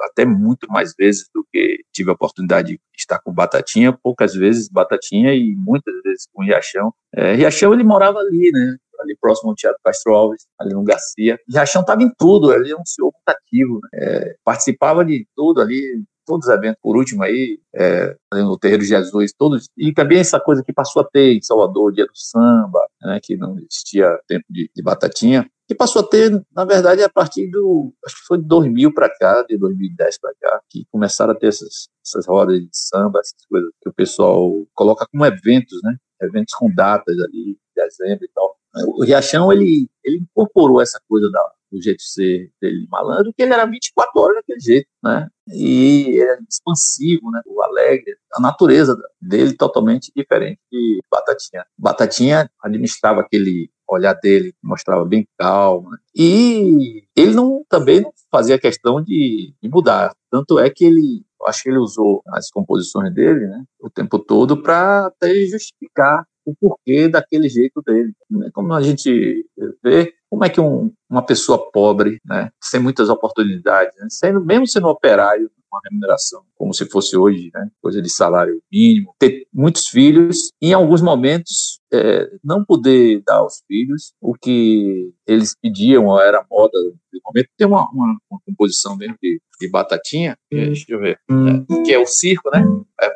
até muito mais vezes do que tive a oportunidade de estar com Batatinha, poucas vezes Batatinha e muitas vezes com Riachão. É, Riachão ele morava ali, né? Ali próximo ao Teatro Castro Alves, ali no Garcia. Riachão estava em tudo, ele é um senhor muito ativo, né? é, participava de tudo ali, todos os eventos, por último aí, é, no Terreiro de Jesus, todos, e também essa coisa que passou a ter em Salvador, dia do samba, né, que não existia tempo de, de batatinha, que passou a ter, na verdade, a partir do, acho que foi de 2000 para cá, de 2010 para cá, que começaram a ter essas, essas rodas de samba, essas coisas que o pessoal coloca como eventos, né, eventos com datas ali, dezembro e tal. O Riachão, ele, ele incorporou essa coisa da, do jeito de ser dele malandro, que ele era 24 horas daquele jeito, né? E é expansivo, né? O alegre, a natureza dele totalmente diferente de Batatinha. Batatinha administrava aquele olhar dele, mostrava bem calmo, né? e ele não também não fazia questão de, de mudar. Tanto é que ele acho que ele usou as composições dele, né, o tempo todo para até justificar o porquê daquele jeito dele. Como a gente vê, Como é que um, uma pessoa pobre, né, sem muitas oportunidades, né, sendo, mesmo sendo operário, uma remuneração como se fosse hoje, né, coisa de salário mínimo, ter muitos filhos, em alguns momentos é, não poder dar aos filhos o que eles pediam, era moda no momento. Tem uma, uma, uma composição dentro de, de Batatinha, que, deixa eu ver, é, que é o circo, né? É,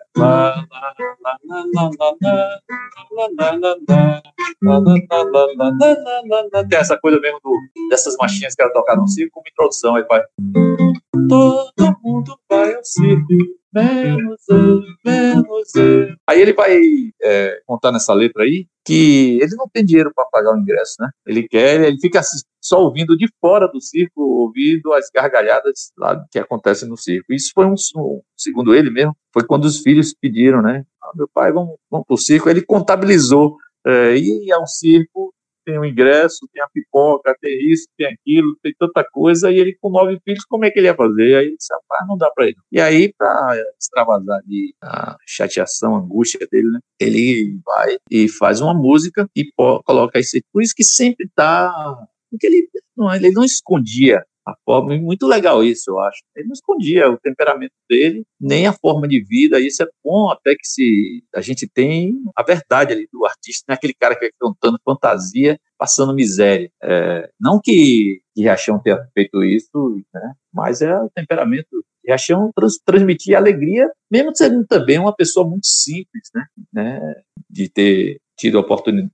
tem essa coisa mesmo do, dessas machinhas que ela tocar no circo, como introdução, aí vai. Todo eu. Aí ele vai é, contar nessa letra aí que ele não tem dinheiro para pagar o ingresso, né? Ele quer, ele fica só ouvindo de fora do circo, ouvindo as gargalhadas lá que acontecem no circo. Isso foi um, segundo ele mesmo, foi quando os filhos pediram, né? Ah, meu pai, vamos, vamos para o circo. Ele contabilizou é, ir ao circo tem o ingresso, tem a pipoca, tem isso, tem aquilo, tem tanta coisa, e ele com nove filhos, como é que ele ia fazer? Aí ele disse, rapaz, não dá para ele. E aí, para extravasar a chateação, a angústia dele, né, ele vai e faz uma música e coloca isso. Por isso que sempre tá. Porque ele não, ele não escondia a forma, muito legal isso, eu acho. Ele não escondia o temperamento dele, nem a forma de vida, isso é bom até que se a gente tem a verdade ali do artista, não é aquele cara que vai cantando fantasia, passando miséria. É, não que, que Riachão tenha feito isso, né, mas é o temperamento. Riachão trans, transmitia alegria, mesmo sendo também uma pessoa muito simples, né, né de ter tido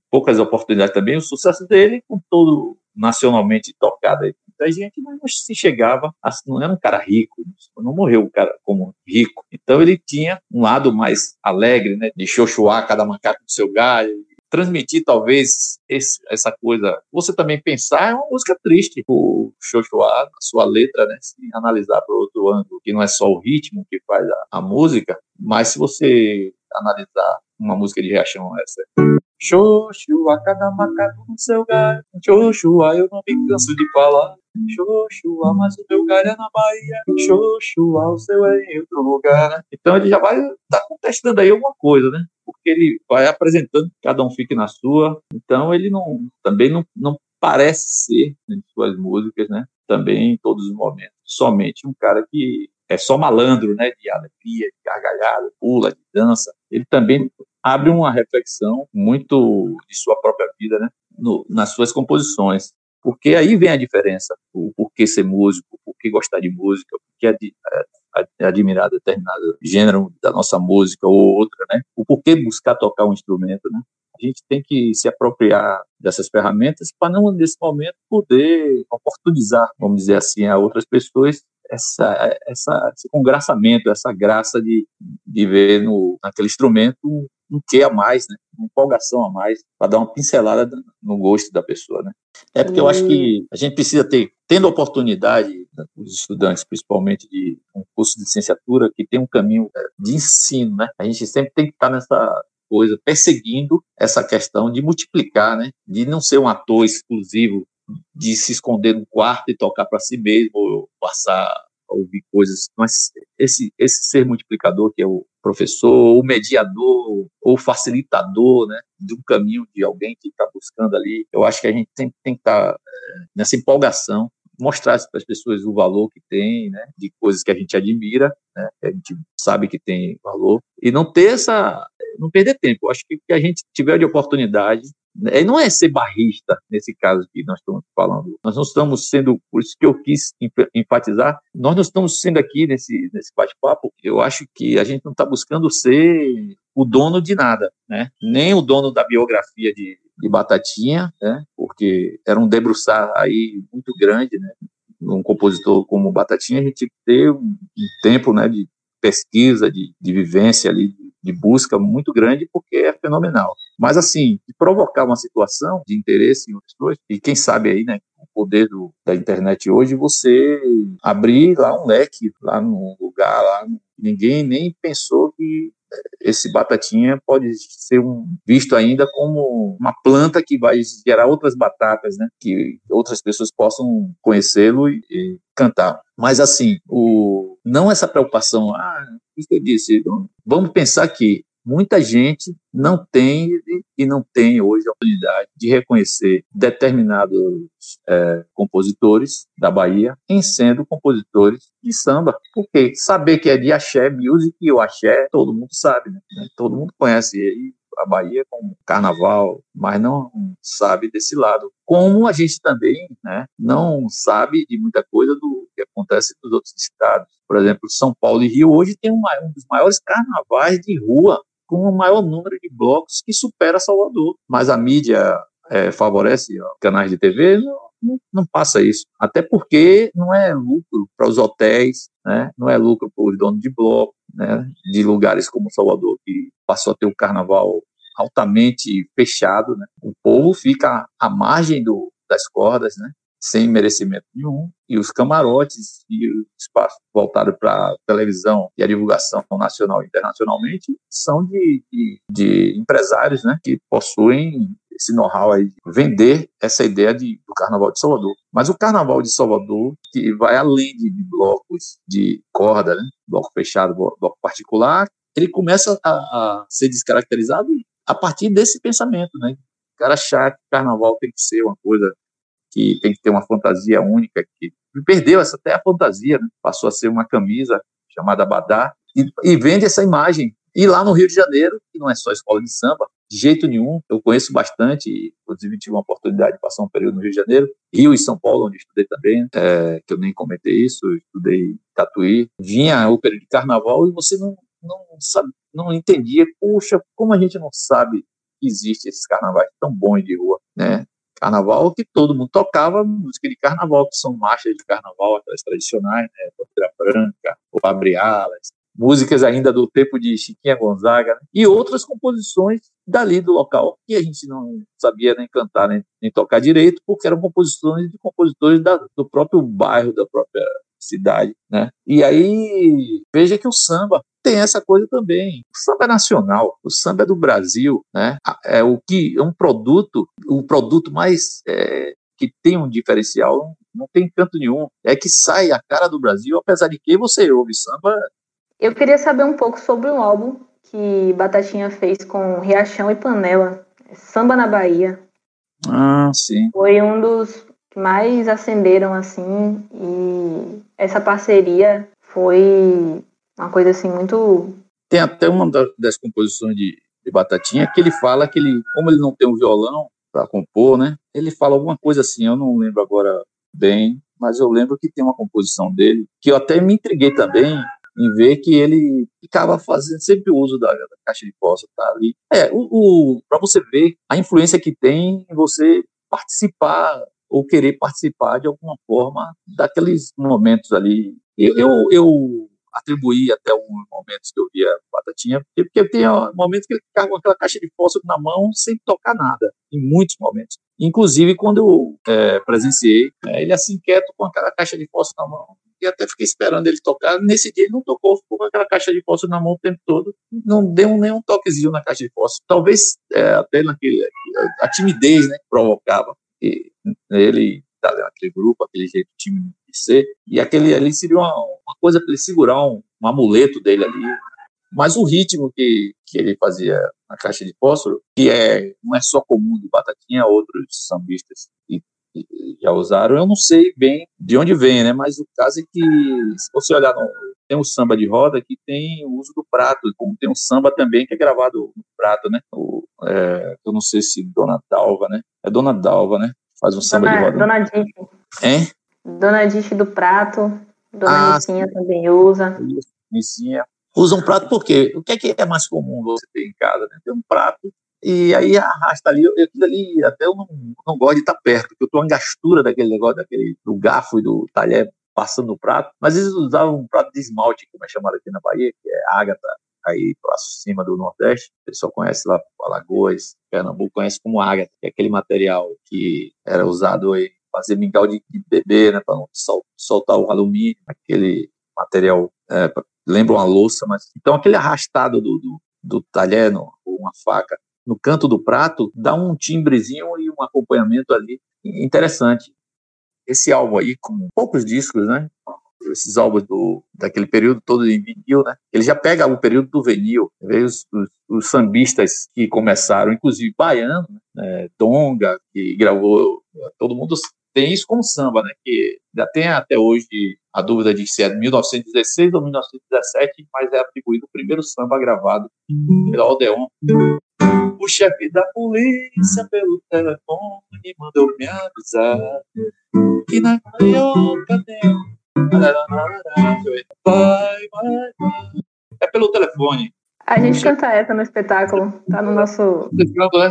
poucas oportunidades também, o sucesso dele, com todo nacionalmente tocado aí muita gente, mas não se chegava, a, não era um cara rico, não morreu um cara como rico. Então ele tinha um lado mais alegre, né, de xoxuá, cada macaco do seu galho, transmitir talvez esse, essa coisa. Você também pensar é uma música triste. O Xoxuá, a sua letra, né, se analisar por outro ângulo, que não é só o ritmo que faz a, a música, mas se você analisar uma música de reação essa. Xoxua, cada macaco no seu galho. Xoxua, eu não me canso de falar. Xoxua, mas o meu galho é na Bahia. Xoxua, o seu é em outro lugar. Então ele já vai estar tá contestando aí alguma coisa, né? Porque ele vai apresentando, cada um fique na sua. Então ele não, também não, não parece ser, em suas músicas, né? Também em todos os momentos. Somente um cara que é só malandro, né? De alegria, de gargalhada, pula, de dança. Ele também abre uma reflexão muito de sua própria vida, né? No, nas suas composições. Porque aí vem a diferença, o porquê ser músico, o porquê gostar de música, o porquê ad, ad, admirar determinado gênero da nossa música ou outra, né? O porquê buscar tocar um instrumento, né? A gente tem que se apropriar dessas ferramentas para não, nesse momento, poder oportunizar, vamos dizer assim, a outras pessoas essa, essa, esse congraçamento, essa graça de, de ver no, naquele instrumento um, quê a mais, né? uma empolgação a mais, para dar uma pincelada no gosto da pessoa. Né? É porque eu acho que a gente precisa ter, tendo oportunidade, né, os estudantes, principalmente de um curso de licenciatura, que tem um caminho é, de ensino, né? a gente sempre tem que estar nessa coisa, perseguindo essa questão de multiplicar, né? de não ser um ator exclusivo de se esconder no quarto e tocar para si mesmo, ou passar ouvir coisas. Mas esse, esse ser multiplicador, que é o professor, o mediador, ou facilitador né, de um caminho de alguém que está buscando ali, eu acho que a gente tem, tem que estar tá, é, nessa empolgação mostrar para as pessoas o valor que tem, né, de coisas que a gente admira, né, que a gente sabe que tem valor, e não ter essa, não perder tempo. Eu acho que que a gente tiver de oportunidade não é ser barrista, nesse caso que nós estamos falando. Nós não estamos sendo, por isso que eu quis enfatizar, nós não estamos sendo aqui nesse, nesse bate-papo, eu acho que a gente não está buscando ser o dono de nada, né? nem o dono da biografia de, de Batatinha, né? porque era um debruçar aí muito grande, né? um compositor como Batatinha, a gente ter um, um tempo né, de pesquisa, de, de vivência ali, de busca muito grande, porque é fenomenal. Mas, assim, provocar uma situação de interesse em outras coisas, e quem sabe aí, né, o poder do, da internet hoje, você abrir lá um leque, lá no lugar, lá, ninguém nem pensou que esse batatinha pode ser um, visto ainda como uma planta que vai gerar outras batatas, né? Que outras pessoas possam conhecê-lo e, e, cantar. Mas assim, o, não essa preocupação, ah, que eu disse, vamos pensar que muita gente não tem e não tem hoje a oportunidade de reconhecer determinados é, compositores da Bahia em sendo compositores de samba. Porque saber que é de axé music e o axé todo mundo sabe, né? todo mundo conhece. E a Bahia como carnaval, mas não sabe desse lado. Como a gente também né, não sabe de muita coisa do que acontece nos outros estados. Por exemplo, São Paulo e Rio hoje tem um, um dos maiores carnavais de rua, com o maior número de blocos que supera Salvador. Mas a mídia é, favorece ó, canais de TV, não, não, não, passa isso. Até porque não é lucro para os hotéis, né? não é lucro para os donos de bloco, né? de lugares como Salvador, que passou a ter o carnaval altamente fechado, né? O povo fica à margem do, das cordas, né? Sem merecimento nenhum, e os camarotes e o espaço voltado para televisão e a divulgação nacional e internacionalmente são de, de, de empresários né, que possuem esse know-how aí de vender essa ideia de, do Carnaval de Salvador. Mas o Carnaval de Salvador, que vai além de, de blocos de corda, né, bloco fechado, bloco particular, ele começa a, a ser descaracterizado a partir desse pensamento, né? O cara achar que carnaval tem que ser uma coisa que tem que ter uma fantasia única, que perdeu essa até a fantasia, né? passou a ser uma camisa chamada Badá, e, e, vende essa imagem. E lá no Rio de Janeiro, que não é só escola de samba, de jeito nenhum, eu conheço bastante, inclusive tive uma oportunidade de passar um período no Rio de Janeiro, Rio e São Paulo, onde estudei também, é, que eu nem comentei isso, estudei Tatuí, vinha o período de carnaval e você não, não sabe, não entendia, puxa, como a gente não sabe que existe esses carnavais tão bons de rua, né? Carnaval que todo mundo tocava música de carnaval, que são marchas de carnaval, aquelas tradicionais, né? Bandeira Branca, o Abre Alas, músicas ainda do tempo de Chiquinha Gonzaga, né? e outras composições dali do local, que a gente não sabia nem cantar, nem, nem tocar direito, porque eram composições de compositores da, do próprio bairro, da própria cidade, né? E aí, veja que o samba tem essa coisa também. O samba é nacional, o samba é do Brasil, né? É o que é um produto, o produto mais é, que tem um diferencial, não tem canto nenhum. É que sai a cara do Brasil, apesar de que você ouve samba. Eu queria saber um pouco sobre um álbum que Batatinha fez com Riachão e Panela, Samba na Bahia. Ah, sim. Foi um dos que mais acenderam assim e essa parceria foi uma coisa assim muito. Tem até uma das composições de, de Batatinha que ele fala que ele, como ele não tem um violão para compor, né? Ele fala alguma coisa assim, eu não lembro agora bem, mas eu lembro que tem uma composição dele que eu até me intriguei também em ver que ele ficava fazendo sempre uso da, da caixa de fósforo, tá ali. É, o, o para você ver a influência que tem em você participar ou querer participar de alguma forma daqueles momentos ali. Eu, eu, eu atribuí até alguns momentos que eu via Batatinha, porque tem momentos que ele ficava com aquela caixa de fósforo na mão sem tocar nada, em muitos momentos. Inclusive, quando eu é, presenciei, é, ele assim quieto com aquela caixa de fósforo na mão, e até fiquei esperando ele tocar. Nesse dia ele não tocou, ficou com aquela caixa de fósforo na mão o tempo todo, não deu nenhum toquezinho na caixa de fósforo. Talvez é, até naquele, a timidez né, que provocava ele tá naquele grupo, aquele jeito de ser, e aquele ali seria uma, uma coisa para ele segurar um, um, amuleto dele ali. Mas o ritmo que, que ele fazia na caixa de fósforo, que é, não é só comum de Batatinha, outros sambistas que já usaram, eu não sei bem de onde vem, né? Mas o caso é que, se você olhar no, tem um samba de roda que tem o uso do prato, como tem um samba também que é gravado no prato, né? O, é, eu não sei se Dona Dalva, né? É Dona Dalva, né? Faz um samba Dona, de roda. Dona Diff. Hein? Dona Diff do prato. Dona ah, Nicinha também usa. Nicinha. Usa um prato porque o que é que é mais comum você ter em casa? Né? Ter um prato e aí arrasta ali, aquilo ali, até eu não, não gosto de estar perto, porque eu tô uma gastura daquele negócio, daquele, do garfo e do talher passando no prato, mas eles usavam um prato de esmalte, como é chamado aqui na Bahia, que é ágata, aí para cima do Nordeste, o pessoal conhece lá Alagoas, Pernambuco conhece como ágata, que é aquele material que era usado aí fazer mingau de, de bebê, né, para não sol, soltar o alumínio, aquele material é, lembra uma louça, mas então aquele arrastado do, do, do talher, no, uma faca, no canto do prato, dá um timbrezinho e um acompanhamento ali interessante. Esse álbum aí, com poucos discos, né? esses álbuns do, daquele período todo em vinil, né? Ele já pega o período do vinil, os, os, os sambistas que começaram, inclusive baiano, né? Donga, que gravou, todo mundo tem isso como samba, né? Que já tem até hoje a dúvida de se é de 1916 ou 1917, mas é atribuído o primeiro samba gravado pela Odeon. O chefe da polícia pelo telefone mandou me avisar que na carioca tem vai, vai. É pelo telefone. A gente canta essa no espetáculo, tá no nosso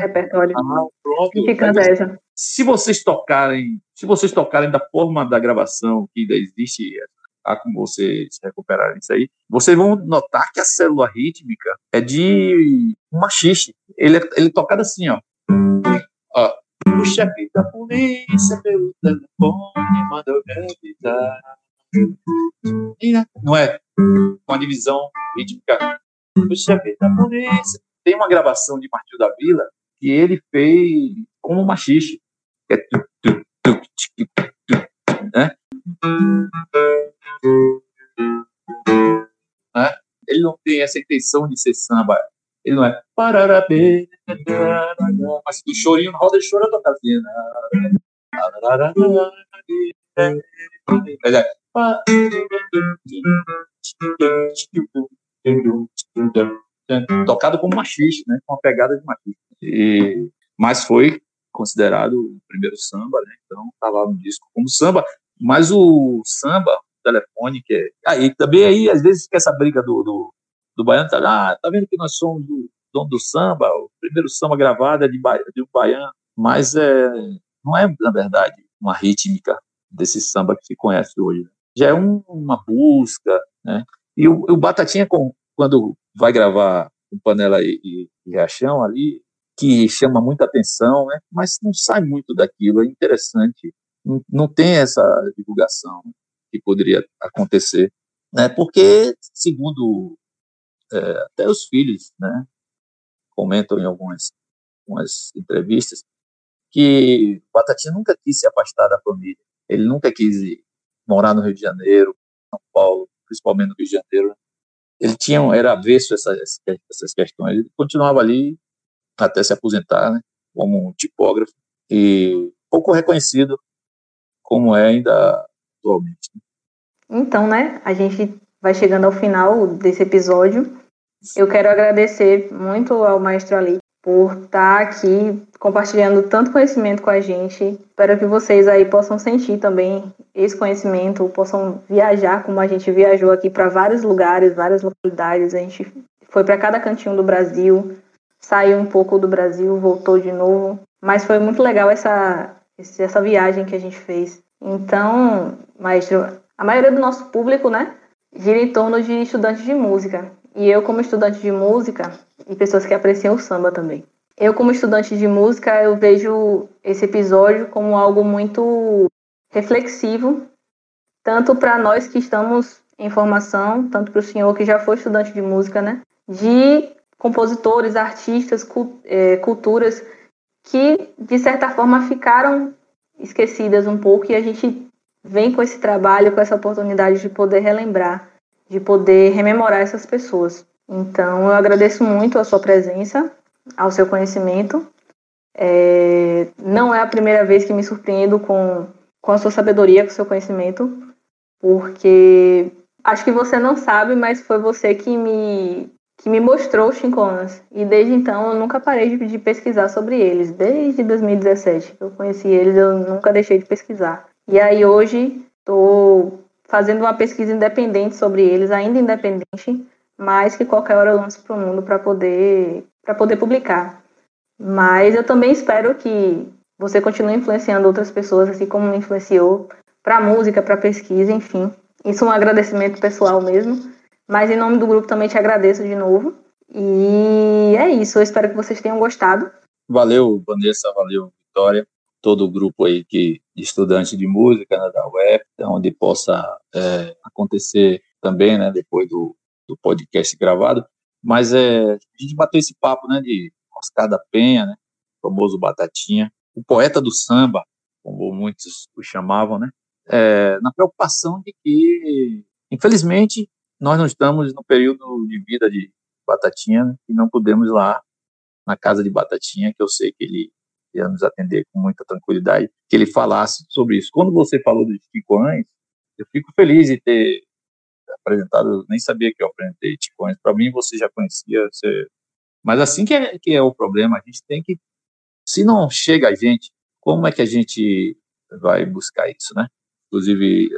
repertório. Ah, pronto. Gente canta essa. Se vocês tocarem, se vocês tocarem da forma da gravação que ainda existe, há como vocês recuperarem isso aí, vocês vão notar que a célula rítmica é de machiste. Ele é, ele é tocado assim, ó. ó. O chefe da polícia pelo telefone mandou me avisar. Não é? Com a divisão rítmica. O chefe da polícia. Tem uma gravação de Martinho da Vila que ele fez como machiste. É tu, tu, tu, né? Né? Ele não tem essa intenção de ser samba. Ele não é. Mas o chorinho roda choro eu tô fazendo. Ele. Tocado como machista, né? Com uma pegada de machista. E, mas foi considerado o primeiro samba, né? Então tá lá no disco como samba. Mas o samba, telefone, que é. Aí também aí, às vezes, fica essa briga do, do, do baiano, tá, ah, tá vendo que nós somos do dono do samba, o primeiro samba gravado é de, ba, de um baiano, mas é, não é, na verdade, uma rítmica desse samba que se conhece hoje. Né? Já é um, uma busca, né? E o, o Batatinha, com, quando vai gravar com Panela e, e, e ali, que chama muita atenção, né? mas não sai muito daquilo, é interessante não, tem essa divulgação que poderia acontecer, né? Porque segundo é, até os filhos, né, comentam em algumas, algumas entrevistas que Batatinha nunca quis se afastar da família, ele nunca quis morar no Rio de Janeiro, São Paulo, principalmente no Rio de Janeiro. Ele tinha era avesso a essas, essas questões. Ele continuava ali até se aposentar, né, como um tipógrafo e pouco reconhecido como é ainda atualmente. Então, né, a gente vai chegando ao final desse episódio. Eu quero agradecer muito ao Maestro Ali por estar aqui compartilhando tanto conhecimento com a gente. Espero que vocês aí possam sentir também esse conhecimento, possam viajar como a gente viajou aqui para vários lugares, várias localidades. A gente foi para cada cantinho do Brasil, saiu um pouco do Brasil, voltou de novo. Mas foi muito legal essa essa viagem que a gente fez. Então, maestro, a maioria do nosso público, né, gira em torno de estudantes de música. E eu, como estudante de música, e pessoas que apreciam o samba também. Eu, como estudante de música, eu vejo esse episódio como algo muito reflexivo, tanto para nós que estamos em formação, tanto para o senhor que já foi estudante de música, né? De compositores, artistas, é, culturas que, de certa forma, ficaram esquecidas um pouco e a gente vem com esse trabalho, com essa oportunidade de poder relembrar, de poder rememorar essas pessoas. Então, eu agradeço muito a sua presença, ao seu conhecimento. É, não é a primeira vez que me surpreendo com, com a sua sabedoria, com o seu conhecimento, porque acho que você não sabe, mas foi você que me que me mostrou os chinconas. E desde então eu nunca parei de, pesquisar sobre eles. Desde 2017 que eu conheci eles, eu nunca deixei de pesquisar. E aí hoje estou fazendo uma pesquisa independente sobre eles, ainda independente, mas que qualquer hora eu lanço para o mundo para poder, poder publicar. Mas eu também espero que você continue influenciando outras pessoas, assim como me influenciou, para música, para pesquisa, enfim. Isso é um agradecimento pessoal mesmo mas em nome do grupo também te agradeço de novo. E é isso. Eu espero que vocês tenham gostado. Valeu, Vanessa. Valeu, Vitória. Todo o grupo aí que, de estudantes de música né, da UF, onde possa é, acontecer também, né, depois do, do podcast gravado. Mas é, a gente bateu esse papo, né, de Oscar da Penha, né, famoso Batatinha, o poeta do samba, como muitos o chamavam, né, é, na preocupação de que, infelizmente, nós não estamos no período de vida de Batatinha né, e não podemos ir lá na casa de Batatinha, que eu sei que ele ia nos atender com muita tranquilidade, que ele falasse sobre isso. Quando você falou dos Ticões, eu fico feliz de ter apresentado, eu nem sabia que eu apresentei Ticões, para mim você já conhecia, você... mas assim que é, que é o problema, a gente tem que, se não chega a gente, como é que a gente vai buscar isso, né? Inclusive,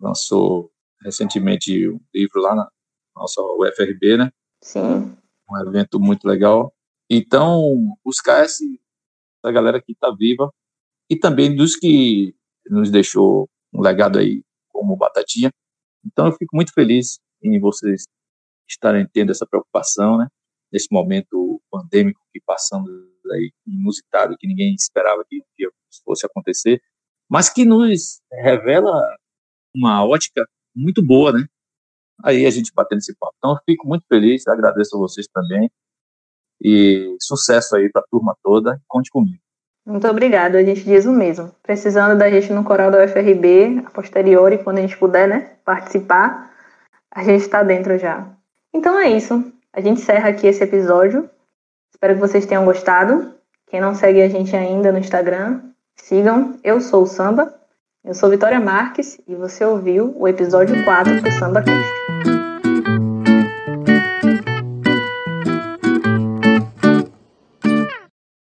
lançou recentemente um livro lá na nossa UFRB, né? Sim. Um evento muito legal. Então, buscar esse, essa galera que está viva e também dos que nos deixou um legado aí como Batatinha. Então, eu fico muito feliz em vocês estarem tendo essa preocupação, né? Nesse momento pandêmico que passamos aí, inusitado, que ninguém esperava que fosse acontecer mas que nos revela uma ótica muito boa, né? Aí a gente batendo esse papo. Então eu fico muito feliz, agradeço a vocês também. E sucesso aí para a turma toda. Conte comigo. Muito obrigada, a gente diz o mesmo. Precisando da gente no coral da UFRB, a posteriori, quando a gente puder, né, participar, a gente está dentro já. Então é isso. A gente encerra aqui esse episódio. Espero que vocês tenham gostado. Quem não segue a gente ainda no Instagram, Sigam Eu Sou o Samba. Eu sou Vitória Marques e você ouviu o episódio 4 do Samba Cast.